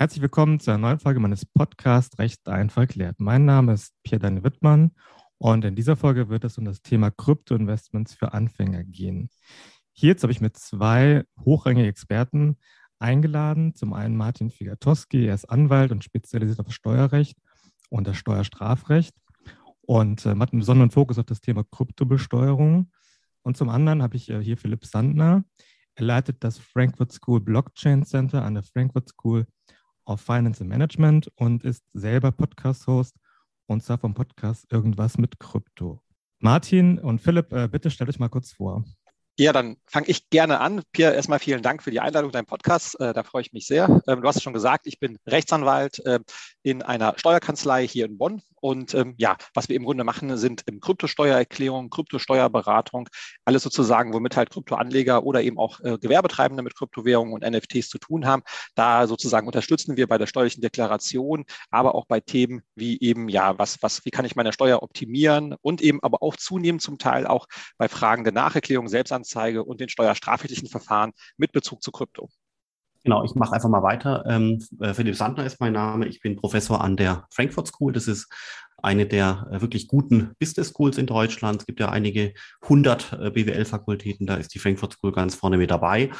Herzlich willkommen zu einer neuen Folge meines Podcasts Recht einfach erklärt. Mein Name ist Pierre-Daniel Wittmann und in dieser Folge wird es um das Thema Kryptoinvestments für Anfänger gehen. Hierzu habe ich mit zwei hochrangigen Experten eingeladen. Zum einen Martin Figatowski, er ist Anwalt und spezialisiert auf Steuerrecht und das Steuerstrafrecht und äh, hat einen besonderen Fokus auf das Thema Kryptobesteuerung. Und zum anderen habe ich äh, hier Philipp Sandner. Er leitet das Frankfurt School Blockchain Center an der Frankfurt School of Finance and Management und ist selber Podcast-Host und zwar vom Podcast Irgendwas mit Krypto. Martin und Philipp, äh, bitte stellt euch mal kurz vor. Ja, dann fange ich gerne an. Pierre, erstmal vielen Dank für die Einladung deinem Podcast. Äh, da freue ich mich sehr. Ähm, du hast es schon gesagt, ich bin Rechtsanwalt äh, in einer Steuerkanzlei hier in Bonn. Und ähm, ja, was wir im Grunde machen, sind im Kryptosteuererklärung, Kryptosteuerberatung, alles sozusagen, womit halt Kryptoanleger oder eben auch äh, Gewerbetreibende mit Kryptowährungen und NFTs zu tun haben. Da sozusagen unterstützen wir bei der steuerlichen Deklaration, aber auch bei Themen wie eben, ja, was, was, wie kann ich meine Steuer optimieren und eben aber auch zunehmend zum Teil auch bei Fragen der Nacherklärung, Selbstanzeige und den steuerstrafrechtlichen Verfahren mit Bezug zu Krypto. Genau, ich mache einfach mal weiter. Ähm, äh, Philipp Sandner ist mein Name. Ich bin Professor an der Frankfurt School. Das ist eine der äh, wirklich guten Business Schools in Deutschland. Es gibt ja einige hundert äh, BWL-Fakultäten, da ist die Frankfurt School ganz vorne mit dabei.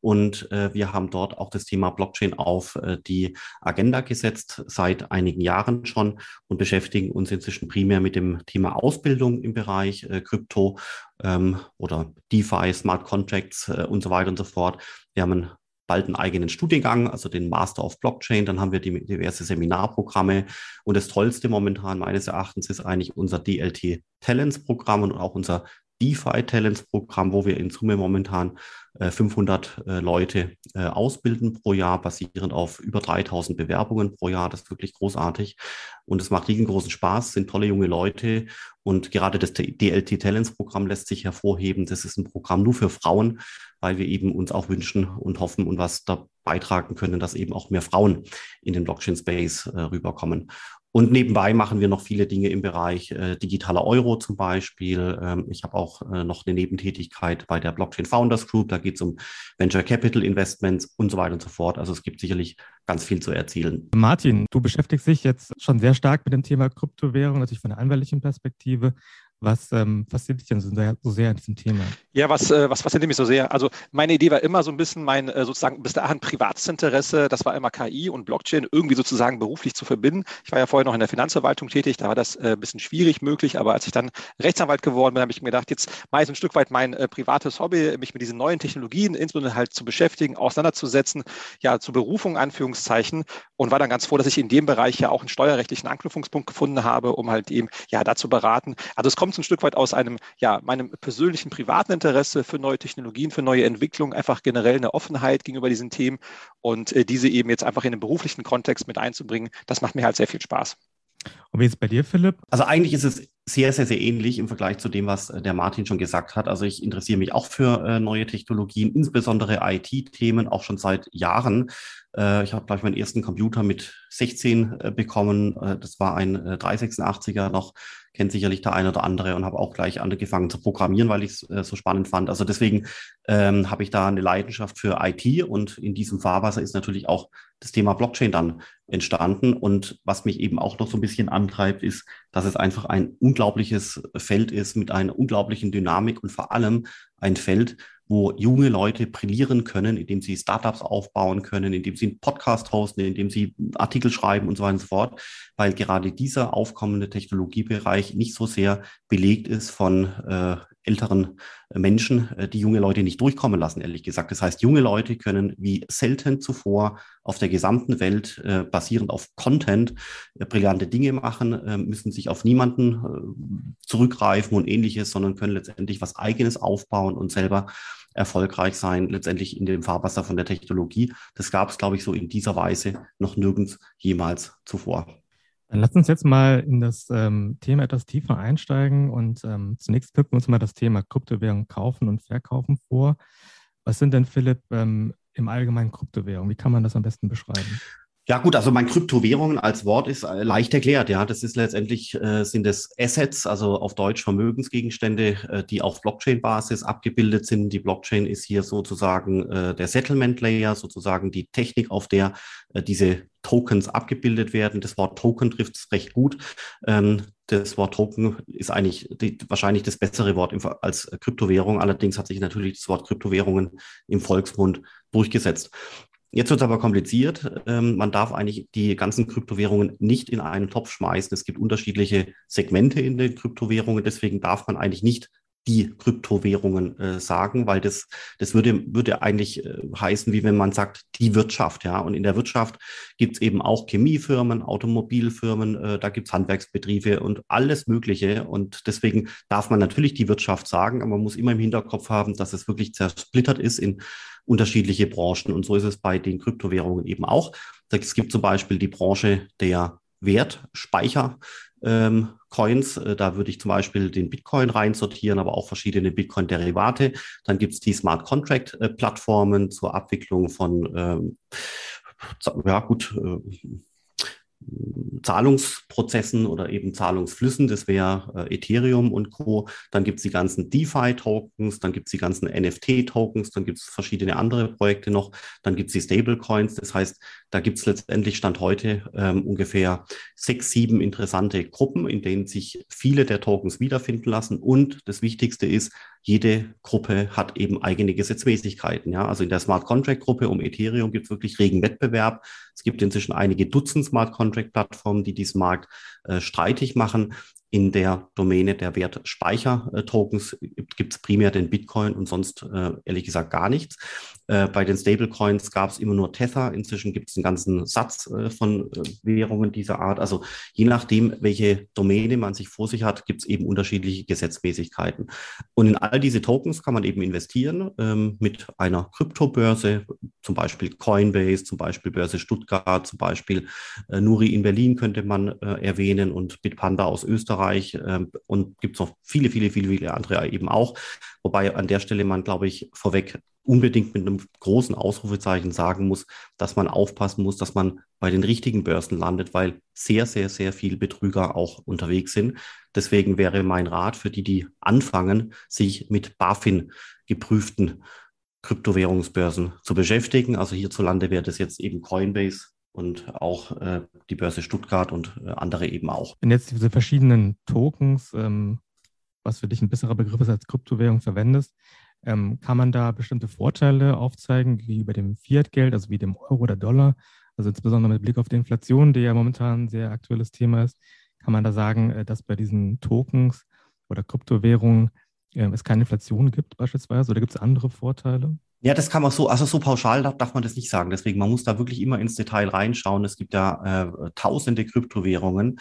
Und äh, wir haben dort auch das Thema Blockchain auf äh, die Agenda gesetzt, seit einigen Jahren schon und beschäftigen uns inzwischen primär mit dem Thema Ausbildung im Bereich äh, Krypto ähm, oder DeFi, Smart Contracts und so weiter und so fort. Wir haben ein bald einen eigenen Studiengang, also den Master of Blockchain. Dann haben wir die diverse Seminarprogramme. Und das Tollste momentan meines Erachtens ist eigentlich unser DLT Talents Programm und auch unser DeFi Talents Programm, wo wir in Summe momentan 500 äh, äh, Leute äh, ausbilden pro Jahr, basierend auf über 3000 Bewerbungen pro Jahr. Das ist wirklich großartig. Und es macht riesengroßen Spaß, sind tolle junge Leute. Und gerade das DLT Talents Programm lässt sich hervorheben. Das ist ein Programm nur für Frauen, weil wir eben uns auch wünschen und hoffen und was da beitragen können, dass eben auch mehr Frauen in den Blockchain Space rüberkommen. Und nebenbei machen wir noch viele Dinge im Bereich äh, digitaler Euro zum Beispiel. Ähm, ich habe auch äh, noch eine Nebentätigkeit bei der Blockchain Founders Group. Da geht es um Venture Capital Investments und so weiter und so fort. Also es gibt sicherlich ganz viel zu erzielen. Martin, du beschäftigst dich jetzt schon sehr stark mit dem Thema Kryptowährung, natürlich von der anwaltlichen Perspektive. Was ähm, fasziniert dich denn so sehr, so sehr an diesem Thema? Ja, was, äh, was fasziniert mich so sehr? Also meine Idee war immer so ein bisschen mein äh, sozusagen bis dahin privates Interesse, das war immer KI und Blockchain irgendwie sozusagen beruflich zu verbinden. Ich war ja vorher noch in der Finanzverwaltung tätig, da war das äh, ein bisschen schwierig möglich, aber als ich dann Rechtsanwalt geworden bin, habe ich mir gedacht, jetzt mache ich ein Stück weit mein äh, privates Hobby, mich mit diesen neuen Technologien insbesondere halt zu beschäftigen, auseinanderzusetzen, ja, zur Berufung, Anführungszeichen, und war dann ganz froh, dass ich in dem Bereich ja auch einen steuerrechtlichen Anknüpfungspunkt gefunden habe, um halt eben ja dazu beraten. Also es kommt kommt ein Stück weit aus einem, ja, meinem persönlichen privaten Interesse für neue Technologien, für neue Entwicklungen, einfach generell eine Offenheit gegenüber diesen Themen und äh, diese eben jetzt einfach in den beruflichen Kontext mit einzubringen, das macht mir halt sehr viel Spaß. Und wie ist es bei dir, Philipp? Also eigentlich ist es sehr, sehr, sehr ähnlich im Vergleich zu dem, was äh, der Martin schon gesagt hat. Also ich interessiere mich auch für äh, neue Technologien, insbesondere IT-Themen, auch schon seit Jahren. Äh, ich habe gleich meinen ersten Computer mit 16 äh, bekommen. Äh, das war ein 386er noch kennt sicherlich der eine oder andere und habe auch gleich angefangen zu programmieren, weil ich es äh, so spannend fand. Also deswegen ähm, habe ich da eine Leidenschaft für IT und in diesem Fahrwasser ist natürlich auch das Thema Blockchain dann entstanden. Und was mich eben auch noch so ein bisschen antreibt, ist, dass es einfach ein unglaubliches Feld ist mit einer unglaublichen Dynamik und vor allem ein Feld, wo junge Leute brillieren können, indem sie Startups aufbauen können, indem sie einen Podcast hosten, indem sie Artikel schreiben und so weiter und so fort, weil gerade dieser aufkommende Technologiebereich nicht so sehr belegt ist von äh, älteren Menschen, äh, die junge Leute nicht durchkommen lassen, ehrlich gesagt. Das heißt, junge Leute können wie selten zuvor auf der gesamten Welt äh, basierend auf Content äh, brillante Dinge machen, äh, müssen sich auf niemanden äh, zurückgreifen und ähnliches, sondern können letztendlich was eigenes aufbauen und selber erfolgreich sein, letztendlich in dem Fahrwasser von der Technologie. Das gab es, glaube ich, so in dieser Weise noch nirgends jemals zuvor. Dann lass uns jetzt mal in das ähm, Thema etwas tiefer einsteigen und ähm, zunächst knüpfen wir uns mal das Thema Kryptowährung kaufen und verkaufen vor. Was sind denn, Philipp, ähm, im Allgemeinen Kryptowährungen? Wie kann man das am besten beschreiben? Ja, gut, also mein Kryptowährungen als Wort ist äh, leicht erklärt. Ja, das ist letztendlich, äh, sind es Assets, also auf Deutsch Vermögensgegenstände, äh, die auf Blockchain-Basis abgebildet sind. Die Blockchain ist hier sozusagen äh, der Settlement-Layer, sozusagen die Technik, auf der äh, diese Tokens abgebildet werden. Das Wort Token trifft es recht gut. Ähm, das Wort Token ist eigentlich die, wahrscheinlich das bessere Wort im, als Kryptowährung. Allerdings hat sich natürlich das Wort Kryptowährungen im Volksmund durchgesetzt. Jetzt wird es aber kompliziert. Ähm, man darf eigentlich die ganzen Kryptowährungen nicht in einen Topf schmeißen. Es gibt unterschiedliche Segmente in den Kryptowährungen. Deswegen darf man eigentlich nicht die Kryptowährungen äh, sagen, weil das, das würde, würde eigentlich äh, heißen, wie wenn man sagt, die Wirtschaft, ja. Und in der Wirtschaft gibt es eben auch Chemiefirmen, Automobilfirmen, äh, da gibt es Handwerksbetriebe und alles Mögliche. Und deswegen darf man natürlich die Wirtschaft sagen, aber man muss immer im Hinterkopf haben, dass es wirklich zersplittert ist in unterschiedliche Branchen. Und so ist es bei den Kryptowährungen eben auch. Es gibt zum Beispiel die Branche der Wertspeicher. Ähm, Coins, äh, da würde ich zum Beispiel den Bitcoin reinsortieren, aber auch verschiedene Bitcoin-Derivate. Dann gibt es die Smart Contract-Plattformen zur Abwicklung von, ähm, ja gut, äh, Zahlungsprozessen oder eben Zahlungsflüssen, das wäre äh, Ethereum und Co. Dann gibt es die ganzen DeFi-Tokens, dann gibt es die ganzen NFT-Tokens, dann gibt es verschiedene andere Projekte noch, dann gibt es die Stablecoins. Das heißt, da gibt es letztendlich Stand heute ähm, ungefähr sechs, sieben interessante Gruppen, in denen sich viele der Tokens wiederfinden lassen. Und das Wichtigste ist, jede Gruppe hat eben eigene Gesetzmäßigkeiten. Ja? Also in der Smart Contract Gruppe um Ethereum gibt es wirklich regen Wettbewerb. Es gibt inzwischen einige Dutzend Smart Contract Plattformen, die diesen Markt äh, streitig machen. In der Domäne der Wertspeicher-Tokens gibt es primär den Bitcoin und sonst äh, ehrlich gesagt gar nichts. Äh, bei den Stablecoins gab es immer nur Tether. Inzwischen gibt es einen ganzen Satz äh, von äh, Währungen dieser Art. Also je nachdem, welche Domäne man sich vor sich hat, gibt es eben unterschiedliche Gesetzmäßigkeiten. Und in all diese Tokens kann man eben investieren ähm, mit einer Kryptobörse, zum Beispiel Coinbase, zum Beispiel Börse Stuttgart, zum Beispiel äh, Nuri in Berlin könnte man äh, erwähnen und Bitpanda aus Österreich ähm, und gibt es noch viele, viele, viele, viele andere eben auch. Wobei an der Stelle man, glaube ich, vorweg unbedingt mit einem großen Ausrufezeichen sagen muss, dass man aufpassen muss, dass man bei den richtigen Börsen landet, weil sehr, sehr, sehr viele Betrüger auch unterwegs sind. Deswegen wäre mein Rat für die, die anfangen, sich mit BaFin geprüften Kryptowährungsbörsen zu beschäftigen. Also hierzulande wäre das jetzt eben Coinbase und auch äh, die Börse Stuttgart und äh, andere eben auch. Wenn jetzt diese verschiedenen Tokens, ähm, was für dich ein besserer Begriff ist als Kryptowährung, verwendest, ähm, kann man da bestimmte Vorteile aufzeigen gegenüber dem Fiat-Geld, also wie dem Euro oder Dollar? Also insbesondere mit Blick auf die Inflation, die ja momentan ein sehr aktuelles Thema ist, kann man da sagen, äh, dass bei diesen Tokens oder Kryptowährungen äh, es keine Inflation gibt beispielsweise oder gibt es andere Vorteile? Ja, das kann man so, also so pauschal darf, man das nicht sagen. Deswegen, man muss da wirklich immer ins Detail reinschauen. Es gibt ja äh, tausende Kryptowährungen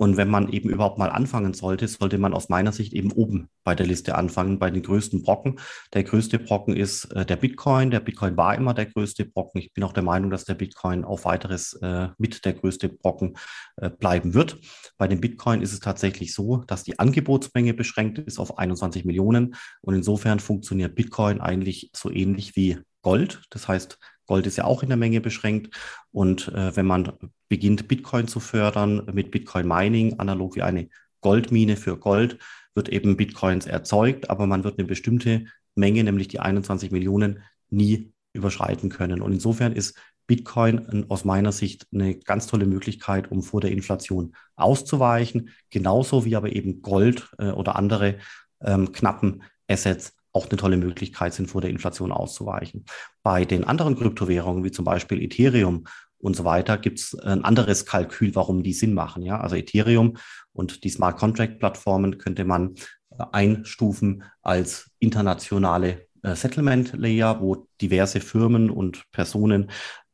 und wenn man eben überhaupt mal anfangen sollte, sollte man aus meiner Sicht eben oben bei der Liste anfangen, bei den größten Brocken. Der größte Brocken ist äh, der Bitcoin. Der Bitcoin war immer der größte Brocken. Ich bin auch der Meinung, dass der Bitcoin auf weiteres äh, mit der größte Brocken äh, bleiben wird. Bei dem Bitcoin ist es tatsächlich so, dass die Angebotsmenge beschränkt ist auf 21 Millionen. Und insofern funktioniert Bitcoin eigentlich so ähnlich wie Gold. Das heißt, Gold ist ja auch in der Menge beschränkt. Und äh, wenn man beginnt, Bitcoin zu fördern mit Bitcoin Mining, analog wie eine Goldmine für Gold, wird eben Bitcoins erzeugt, aber man wird eine bestimmte Menge, nämlich die 21 Millionen, nie überschreiten können. Und insofern ist Bitcoin aus meiner Sicht eine ganz tolle Möglichkeit, um vor der Inflation auszuweichen, genauso wie aber eben Gold äh, oder andere ähm, knappen Assets auch eine tolle Möglichkeit sind, vor der Inflation auszuweichen. Bei den anderen Kryptowährungen, wie zum Beispiel Ethereum und so weiter, gibt es ein anderes Kalkül, warum die Sinn machen. Ja? Also Ethereum und die Smart Contract Plattformen könnte man äh, einstufen als internationale äh, Settlement Layer, wo diverse Firmen und Personen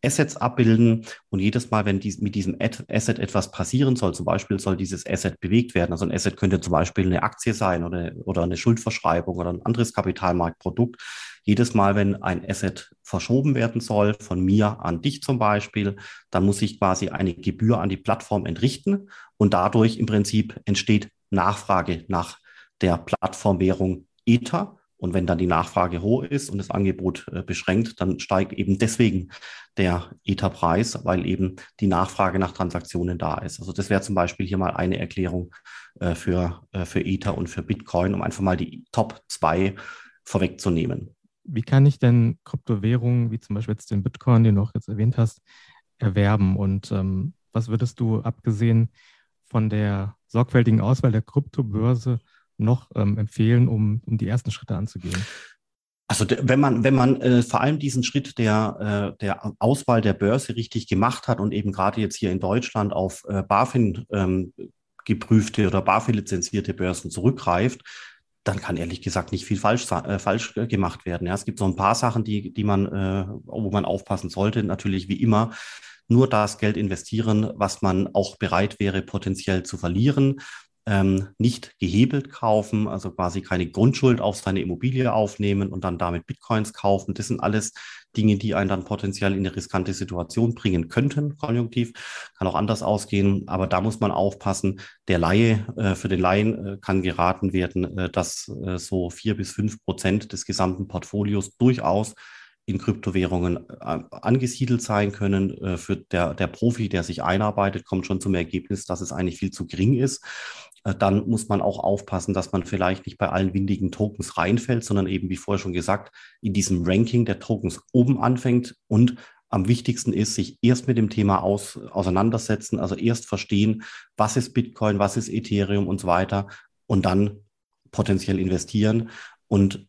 Assets abbilden und jedes Mal, wenn dies, mit diesem Asset etwas passieren soll, zum Beispiel soll dieses Asset bewegt werden. Also ein Asset könnte zum Beispiel eine Aktie sein oder, oder eine Schuldverschreibung oder ein anderes Kapitalmarktprodukt. Jedes Mal, wenn ein Asset verschoben werden soll, von mir an dich zum Beispiel, dann muss ich quasi eine Gebühr an die Plattform entrichten und dadurch im Prinzip entsteht Nachfrage nach der Plattformwährung Ether Und wenn dann die Nachfrage hoch ist und das Angebot äh, beschränkt, dann steigt eben deswegen der Ether-Preis, weil eben die Nachfrage nach Transaktionen da ist. Also das wäre zum Beispiel hier mal eine Erklärung äh, für, äh, für Ether und für Bitcoin, um einfach mal die Top 2 vorwegzunehmen. Wie kann ich denn Kryptowährungen, wie zum Beispiel jetzt den Bitcoin, den du auch jetzt erwähnt hast, erwerben? Und ähm, was würdest du, abgesehen von der sorgfältigen Auswahl der Kryptobörse, noch ähm, empfehlen, um, um die ersten Schritte anzugehen? Also wenn man, wenn man äh, vor allem diesen Schritt der, äh, der Auswahl der Börse richtig gemacht hat und eben gerade jetzt hier in Deutschland auf äh, BaFin ähm, geprüfte oder BaFin lizenzierte Börsen zurückgreift, dann kann ehrlich gesagt nicht viel falsch, äh, falsch gemacht werden. Ja, es gibt so ein paar Sachen, die, die man, äh, wo man aufpassen sollte. Natürlich wie immer nur das Geld investieren, was man auch bereit wäre, potenziell zu verlieren ähm, nicht gehebelt kaufen, also quasi keine Grundschuld auf seine Immobilie aufnehmen und dann damit Bitcoins kaufen. Das sind alles Dinge, die einen dann potenziell in eine riskante Situation bringen könnten, konjunktiv. Kann auch anders ausgehen, aber da muss man aufpassen. Der Laie, äh, für den Laien äh, kann geraten werden, äh, dass äh, so vier bis fünf Prozent des gesamten Portfolios durchaus in Kryptowährungen äh, angesiedelt sein können. Äh, für der, der Profi, der sich einarbeitet, kommt schon zum Ergebnis, dass es eigentlich viel zu gering ist. Äh, dann muss man auch aufpassen, dass man vielleicht nicht bei allen windigen Tokens reinfällt, sondern eben, wie vorher schon gesagt, in diesem Ranking der Tokens oben anfängt und am wichtigsten ist, sich erst mit dem Thema aus, auseinandersetzen, also erst verstehen, was ist Bitcoin, was ist Ethereum und so weiter und dann potenziell investieren. Und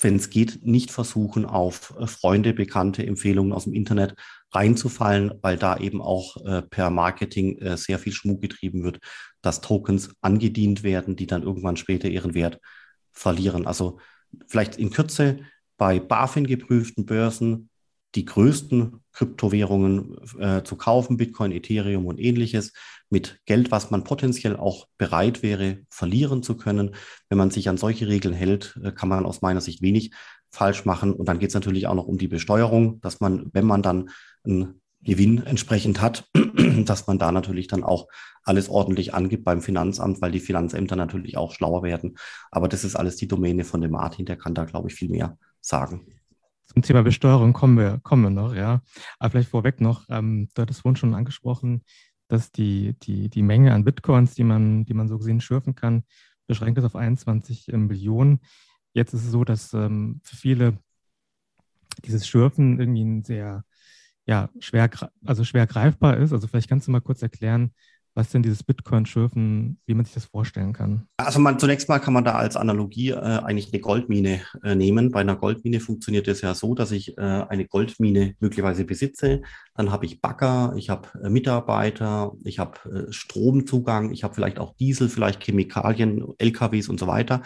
wenn es geht, nicht versuchen, auf äh, Freunde, Bekannte, Empfehlungen aus dem Internet reinzufallen, weil da eben auch äh, per Marketing äh, sehr viel Schmuck getrieben wird, dass Tokens angedient werden, die dann irgendwann später ihren Wert verlieren. Also vielleicht in Kürze bei BaFin geprüften Börsen die größten Kryptowährungen äh, zu kaufen, Bitcoin, Ethereum und ähnliches, mit Geld, was man potenziell auch bereit wäre, verlieren zu können. Wenn man sich an solche Regeln hält, äh, kann man aus meiner Sicht wenig falsch machen. Und dann geht es natürlich auch noch um die Besteuerung, dass man, wenn man dann einen Gewinn entsprechend hat, dass man da natürlich dann auch alles ordentlich angibt beim Finanzamt, weil die Finanzämter natürlich auch schlauer werden. Aber das ist alles die Domäne von dem Martin, der kann da, glaube ich, viel mehr sagen. Zum Thema Besteuerung kommen wir, kommen wir noch, ja. Aber vielleicht vorweg noch, ähm, du hattest vorhin schon angesprochen, dass die, die, die Menge an Bitcoins, die man, die man so gesehen schürfen kann, beschränkt ist auf 21 Millionen. Jetzt ist es so, dass ähm, für viele dieses Schürfen irgendwie ein sehr ja, schwer, also schwer greifbar ist. Also vielleicht kannst du mal kurz erklären, was denn dieses Bitcoin-Schürfen, wie man sich das vorstellen kann? Also man, zunächst mal kann man da als Analogie äh, eigentlich eine Goldmine äh, nehmen. Bei einer Goldmine funktioniert es ja so, dass ich äh, eine Goldmine möglicherweise besitze. Dann habe ich Bagger, ich habe äh, Mitarbeiter, ich habe äh, Stromzugang, ich habe vielleicht auch Diesel, vielleicht Chemikalien, LKWs und so weiter.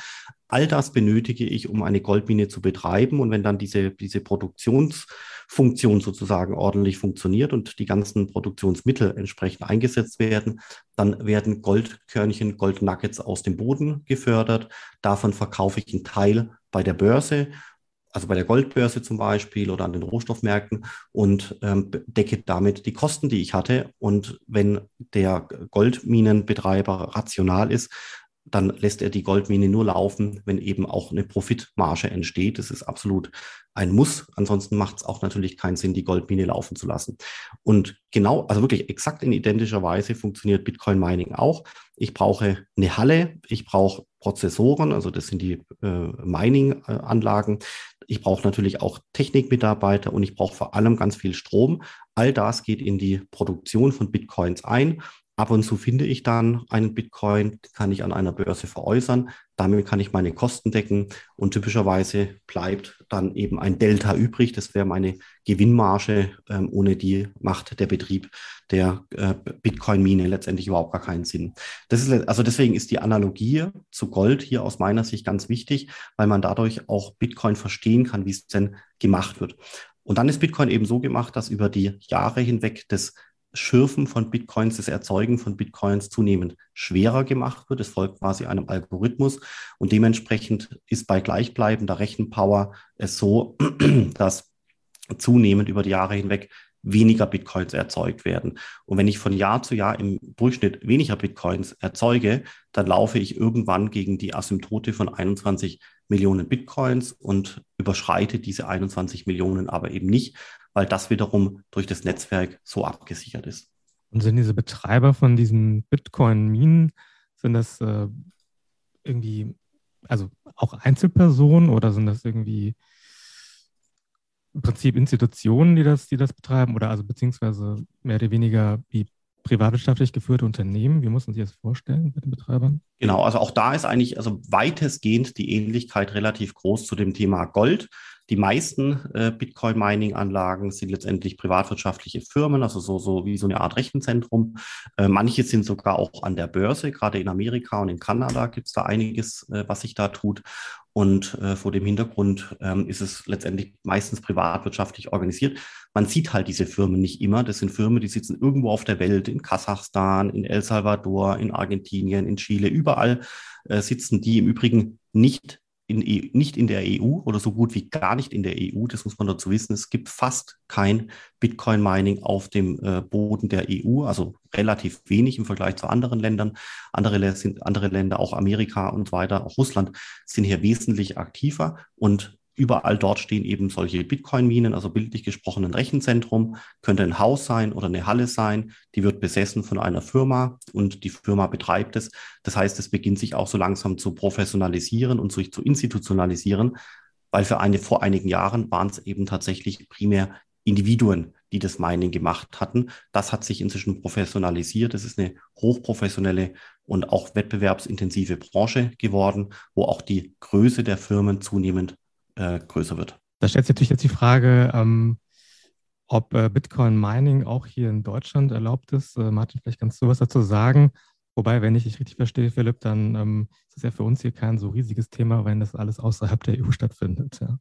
All das benötige ich, um eine Goldmine zu betreiben. Und wenn dann diese, diese Produktionsfunktion sozusagen ordentlich funktioniert und die ganzen Produktionsmittel entsprechend eingesetzt werden, dann werden Goldkörnchen, Goldnuggets aus dem Boden gefördert. Davon verkaufe ich einen Teil bei der Börse also bei der Goldbörse zum Beispiel oder an den Rohstoffmärkten und ähm, decke damit die Kosten, die ich hatte. Und wenn der Goldminenbetreiber rational ist, dann lässt er die Goldmine nur laufen, wenn eben auch eine Profitmarge entsteht. Das ist absolut ein Muss. Ansonsten macht es auch natürlich keinen Sinn, die Goldmine laufen zu lassen. Und genau, also wirklich exakt in identischer Weise funktioniert Bitcoin Mining auch. Ich brauche eine Halle, ich brauche Prozessoren, also das sind die äh, Mining-Anlagen. Ich brauche natürlich auch Technikmitarbeiter und ich brauche vor allem ganz viel Strom. All das geht in die Produktion von Bitcoins ein Ab und zu finde ich dann einen Bitcoin, kann ich an einer Börse veräußern. Damit kann ich meine Kosten decken und typischerweise bleibt dann eben ein Delta übrig. Das wäre meine Gewinnmarge. Ähm, ohne die macht der Betrieb der äh, Bitcoin-Mine letztendlich überhaupt gar keinen Sinn. Das ist, also deswegen ist die Analogie zu Gold hier aus meiner Sicht ganz wichtig, weil man dadurch auch Bitcoin verstehen kann, wie es denn gemacht wird. Und dann ist Bitcoin eben so gemacht, dass über die Jahre hinweg das Schürfen von Bitcoins, das Erzeugen von Bitcoins zunehmend schwerer gemacht wird. Es folgt quasi einem Algorithmus und dementsprechend ist bei gleichbleibender Rechenpower es so, dass zunehmend über die Jahre hinweg weniger Bitcoins erzeugt werden. Und wenn ich von Jahr zu Jahr im Durchschnitt weniger Bitcoins erzeuge, dann laufe ich irgendwann gegen die Asymptote von 21 Millionen Bitcoins und überschreite diese 21 Millionen aber eben nicht, weil das wiederum durch das Netzwerk so abgesichert ist. Und sind diese Betreiber von diesen Bitcoin-Minen, sind das äh, irgendwie, also auch Einzelpersonen oder sind das irgendwie im Prinzip Institutionen, die das, die das betreiben oder also beziehungsweise mehr oder weniger wie privatwirtschaftlich geführte Unternehmen? Wie muss man sich das vorstellen mit den Betreibern? Genau, also auch da ist eigentlich also weitestgehend die Ähnlichkeit relativ groß zu dem Thema Gold. Die meisten äh, Bitcoin-Mining-Anlagen sind letztendlich privatwirtschaftliche Firmen, also so, so wie so eine Art Rechenzentrum. Äh, manche sind sogar auch an der Börse, gerade in Amerika und in Kanada gibt es da einiges, äh, was sich da tut. Und äh, vor dem Hintergrund ähm, ist es letztendlich meistens privatwirtschaftlich organisiert. Man sieht halt diese Firmen nicht immer. Das sind Firmen, die sitzen irgendwo auf der Welt, in Kasachstan, in El Salvador, in Argentinien, in Chile, überall äh, sitzen die im Übrigen nicht in, e, nicht in der EU oder so gut wie gar nicht in der EU. Das muss man dazu wissen. Es gibt fast kein Bitcoin-Mining auf dem äh, Boden der EU, also relativ wenig im Vergleich zu anderen Ländern. Andere, sind, andere Länder, auch Amerika und weiter, auch Russland, sind hier wesentlich aktiver und Überall dort stehen eben solche Bitcoin-Minen, also bildlich gesprochen ein Rechenzentrum, könnte ein Haus sein oder eine Halle sein. Die wird besessen von einer Firma und die Firma betreibt es. Das heißt, es beginnt sich auch so langsam zu professionalisieren und sich zu institutionalisieren, weil für eine, vor einigen Jahren waren es eben tatsächlich primär Individuen, die das Mining gemacht hatten. Das hat sich inzwischen professionalisiert. Es ist eine hochprofessionelle und auch wettbewerbsintensive Branche geworden, wo auch die Größe der Firmen zunehmend äh, größer wird. Da stellt sich natürlich jetzt die Frage, ähm, ob äh, Bitcoin Mining auch hier in Deutschland erlaubt ist. Äh, Martin, vielleicht kannst du was dazu sagen. Wobei, wenn ich dich richtig verstehe, Philipp, dann ähm, ist es ja für uns hier kein so riesiges Thema, wenn das alles außerhalb der EU stattfindet. Ja.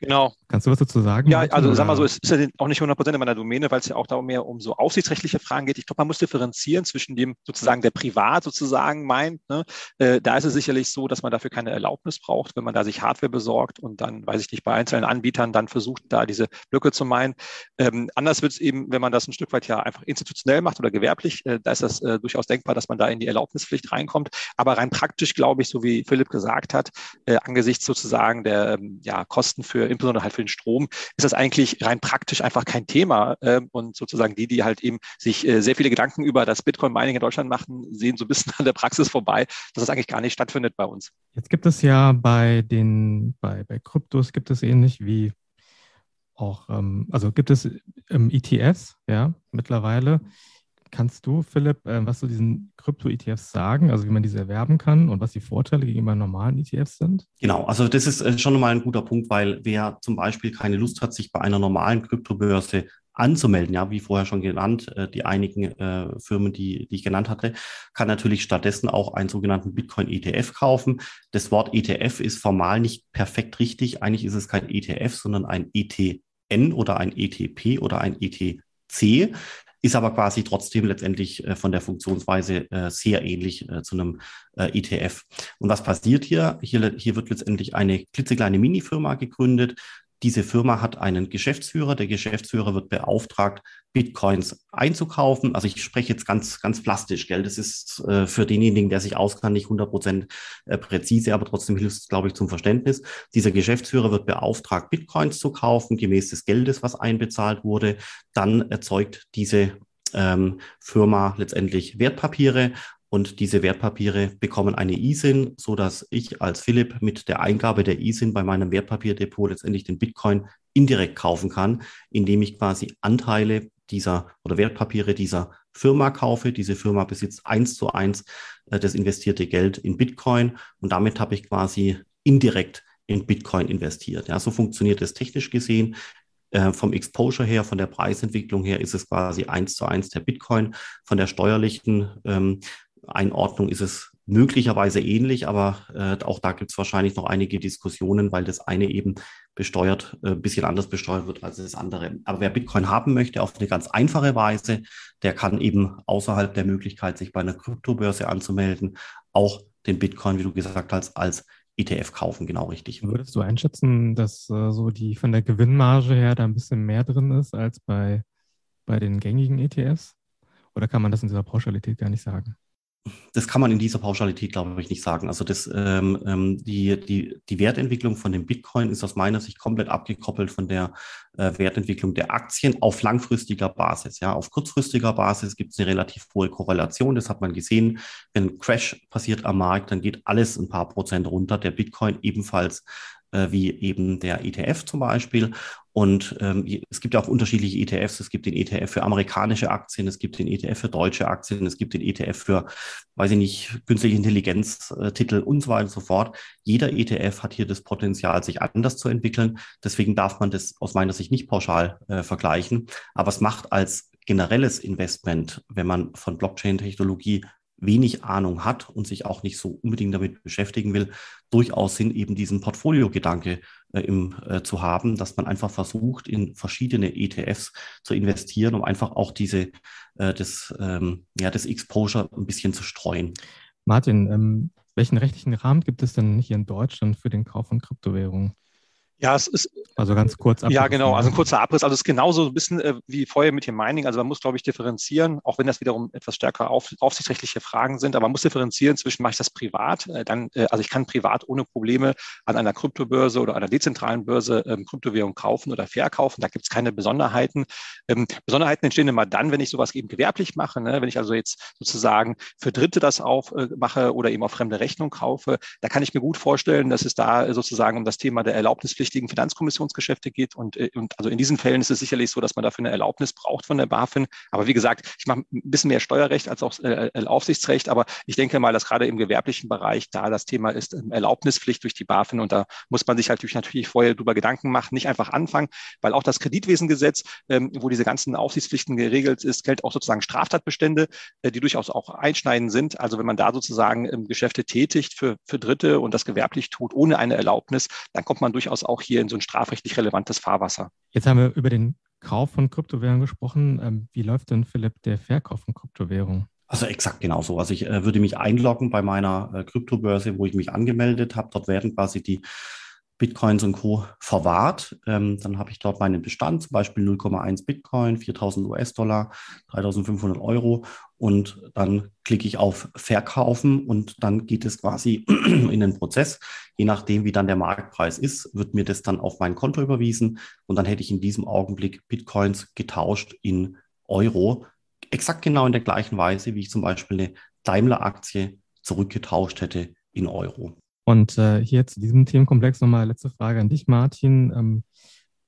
Genau. Kannst du was dazu sagen? Ja, also sag mal so, es ist ja auch nicht 100 Prozent in meiner Domäne, weil es ja auch darum mehr um so aufsichtsrechtliche Fragen geht. Ich glaube, man muss differenzieren zwischen dem sozusagen, der privat sozusagen meint. Ne? Äh, da ist es sicherlich so, dass man dafür keine Erlaubnis braucht, wenn man da sich Hardware besorgt und dann, weiß ich nicht, bei einzelnen Anbietern dann versucht, da diese Blöcke zu meinen. Ähm, anders wird es eben, wenn man das ein Stück weit ja einfach institutionell macht oder gewerblich, äh, da ist das äh, durchaus denkbar, dass man da in die Erlaubnispflicht reinkommt. Aber rein praktisch, glaube ich, so wie Philipp gesagt hat, äh, angesichts sozusagen der ähm, ja, Kosten für insbesondere halt für den Strom, ist das eigentlich rein praktisch einfach kein Thema. Ähm, und sozusagen die, die halt eben sich äh, sehr viele Gedanken über das Bitcoin-Mining in Deutschland machen, sehen so ein bisschen an der Praxis vorbei, dass das eigentlich gar nicht stattfindet bei uns. Jetzt gibt es ja bei den, bei, bei Kryptos gibt es ähnlich wie auch, ähm, also gibt es ähm, ETFs, ja, mittlerweile. Kannst du, Philipp, äh, was zu diesen Krypto-ETFs sagen, also wie man diese erwerben kann und was die Vorteile gegenüber normalen ETFs sind? Genau, also das ist äh, schon mal ein guter Punkt, weil wer zum Beispiel keine Lust hat, sich bei einer normalen Kryptobörse anzumelden, ja, wie vorher schon genannt, äh, die einigen äh, Firmen, die, die ich genannt hatte, kann natürlich stattdessen auch einen sogenannten Bitcoin-ETF kaufen. Das Wort ETF ist formal nicht perfekt richtig. Eigentlich ist es kein ETF, sondern ein ETN oder ein ETP oder ein ETC ist aber quasi trotzdem letztendlich äh, von der Funktionsweise äh, sehr ähnlich äh, zu einem ETF. Und was passiert hier? hier? Hier wird letztendlich eine klitzekleine Minifirma gegründet, diese Firma hat einen Geschäftsführer. Der Geschäftsführer wird beauftragt, Bitcoins einzukaufen. Also ich spreche jetzt ganz, ganz plastisch, gell? Das ist äh, für denjenigen, der sich auskannt, nicht 100 Prozent äh, präzise, aber trotzdem hilft es, glaube ich, zum Verständnis. Dieser Geschäftsführer wird beauftragt, Bitcoins zu kaufen, gemäß des Geldes, was einbezahlt wurde. Dann erzeugt diese ähm, Firma letztendlich Wertpapiere und diese Wertpapiere bekommen eine ISIN, so dass ich als Philipp mit der Eingabe der ISIN bei meinem Wertpapierdepot letztendlich den Bitcoin indirekt kaufen kann, indem ich quasi Anteile dieser oder Wertpapiere dieser Firma kaufe. Diese Firma besitzt eins zu eins äh, das investierte Geld in Bitcoin und damit habe ich quasi indirekt in Bitcoin investiert. Ja, so funktioniert es technisch gesehen. Äh, vom Exposure her, von der Preisentwicklung her ist es quasi eins zu eins der Bitcoin. Von der steuerlichen ähm, Einordnung ist es möglicherweise ähnlich, aber äh, auch da gibt es wahrscheinlich noch einige Diskussionen, weil das eine eben besteuert, äh, ein bisschen anders besteuert wird als das andere. Aber wer Bitcoin haben möchte auf eine ganz einfache Weise, der kann eben außerhalb der Möglichkeit, sich bei einer Kryptobörse anzumelden, auch den Bitcoin, wie du gesagt hast, als ETF kaufen, genau richtig. Würdest du einschätzen, dass äh, so die von der Gewinnmarge her da ein bisschen mehr drin ist als bei, bei den gängigen ETFs? Oder kann man das in dieser Pauschalität gar nicht sagen? Das kann man in dieser Pauschalität, glaube ich, nicht sagen. Also das, ähm, ähm, die, die, die Wertentwicklung von dem Bitcoin ist aus meiner Sicht komplett abgekoppelt von der äh, Wertentwicklung der Aktien auf langfristiger Basis. Ja, auf kurzfristiger Basis gibt es eine relativ hohe Korrelation. Das hat man gesehen. Wenn ein Crash passiert am Markt, dann geht alles ein paar Prozent runter. Der Bitcoin ebenfalls äh, wie eben der ETF zum Beispiel. Und ähm, es gibt ja auch unterschiedliche ETFs. Es gibt den ETF für amerikanische Aktien, es gibt den ETF für deutsche Aktien, es gibt den ETF für, weiß ich nicht, künstliche Intelligenztitel und so weiter und so fort. Jeder ETF hat hier das Potenzial, sich anders zu entwickeln. Deswegen darf man das aus meiner Sicht nicht pauschal äh, vergleichen. Aber es macht als generelles Investment, wenn man von Blockchain-Technologie wenig Ahnung hat und sich auch nicht so unbedingt damit beschäftigen will, durchaus Sinn, eben diesen Portfolio-Gedanke äh, im, äh, zu haben, dass man einfach versucht, in verschiedene ETFs zu investieren, um einfach auch diese, äh, das, ähm, ja, das Exposure ein bisschen zu streuen. Martin, ähm, welchen rechtlichen Rahmen gibt es denn hier in Deutschland für den Kauf von Kryptowährungen? Ja, es ist. Also ganz kurz. Abriss, ja, genau. Also ein kurzer Abriss. Also es ist genauso ein bisschen äh, wie vorher mit dem Mining. Also man muss, glaube ich, differenzieren, auch wenn das wiederum etwas stärker auf, aufsichtsrechtliche Fragen sind. Aber man muss differenzieren zwischen, mache ich das privat? Äh, dann, äh, also ich kann privat ohne Probleme an einer Kryptobörse oder einer dezentralen Börse ähm, Kryptowährung kaufen oder verkaufen. Da gibt es keine Besonderheiten. Ähm, Besonderheiten entstehen immer dann, wenn ich sowas eben gewerblich mache. Ne? Wenn ich also jetzt sozusagen für Dritte das aufmache äh, oder eben auf fremde Rechnung kaufe, da kann ich mir gut vorstellen, dass es da sozusagen um das Thema der Erlaubnispflicht wichtigen Finanzkommissionsgeschäfte geht. Und, äh, und also in diesen Fällen ist es sicherlich so, dass man dafür eine Erlaubnis braucht von der BaFin. Aber wie gesagt, ich mache ein bisschen mehr Steuerrecht als auch äh, Aufsichtsrecht. Aber ich denke mal, dass gerade im gewerblichen Bereich da das Thema ist ähm, Erlaubnispflicht durch die BaFin. Und da muss man sich halt natürlich vorher drüber Gedanken machen, nicht einfach anfangen, weil auch das Kreditwesengesetz, ähm, wo diese ganzen Aufsichtspflichten geregelt ist, gilt auch sozusagen Straftatbestände, äh, die durchaus auch einschneidend sind. Also wenn man da sozusagen ähm, Geschäfte tätigt für, für Dritte und das gewerblich tut ohne eine Erlaubnis, dann kommt man durchaus auch auch hier in so ein strafrechtlich relevantes Fahrwasser. Jetzt haben wir über den Kauf von Kryptowährungen gesprochen. Ähm, wie läuft denn, Philipp, der Verkauf von Kryptowährungen? Also exakt genauso. Also ich äh, würde mich einloggen bei meiner äh, Kryptobörse, wo ich mich angemeldet habe. Dort werden quasi die Bitcoins und Co. verwahrt. Ähm, dann habe ich dort meinen Bestand, zum Beispiel 0,1 Bitcoin, 4000 US-Dollar, 3500 Euro. Und dann klicke ich auf Verkaufen und dann geht es quasi in den Prozess. Je nachdem, wie dann der Marktpreis ist, wird mir das dann auf mein Konto überwiesen. Und dann hätte ich in diesem Augenblick Bitcoins getauscht in Euro. Exakt genau in der gleichen Weise, wie ich zum Beispiel eine Daimler-Aktie zurückgetauscht hätte in Euro. Und äh, hier zu diesem Themenkomplex nochmal letzte Frage an dich, Martin. Ähm,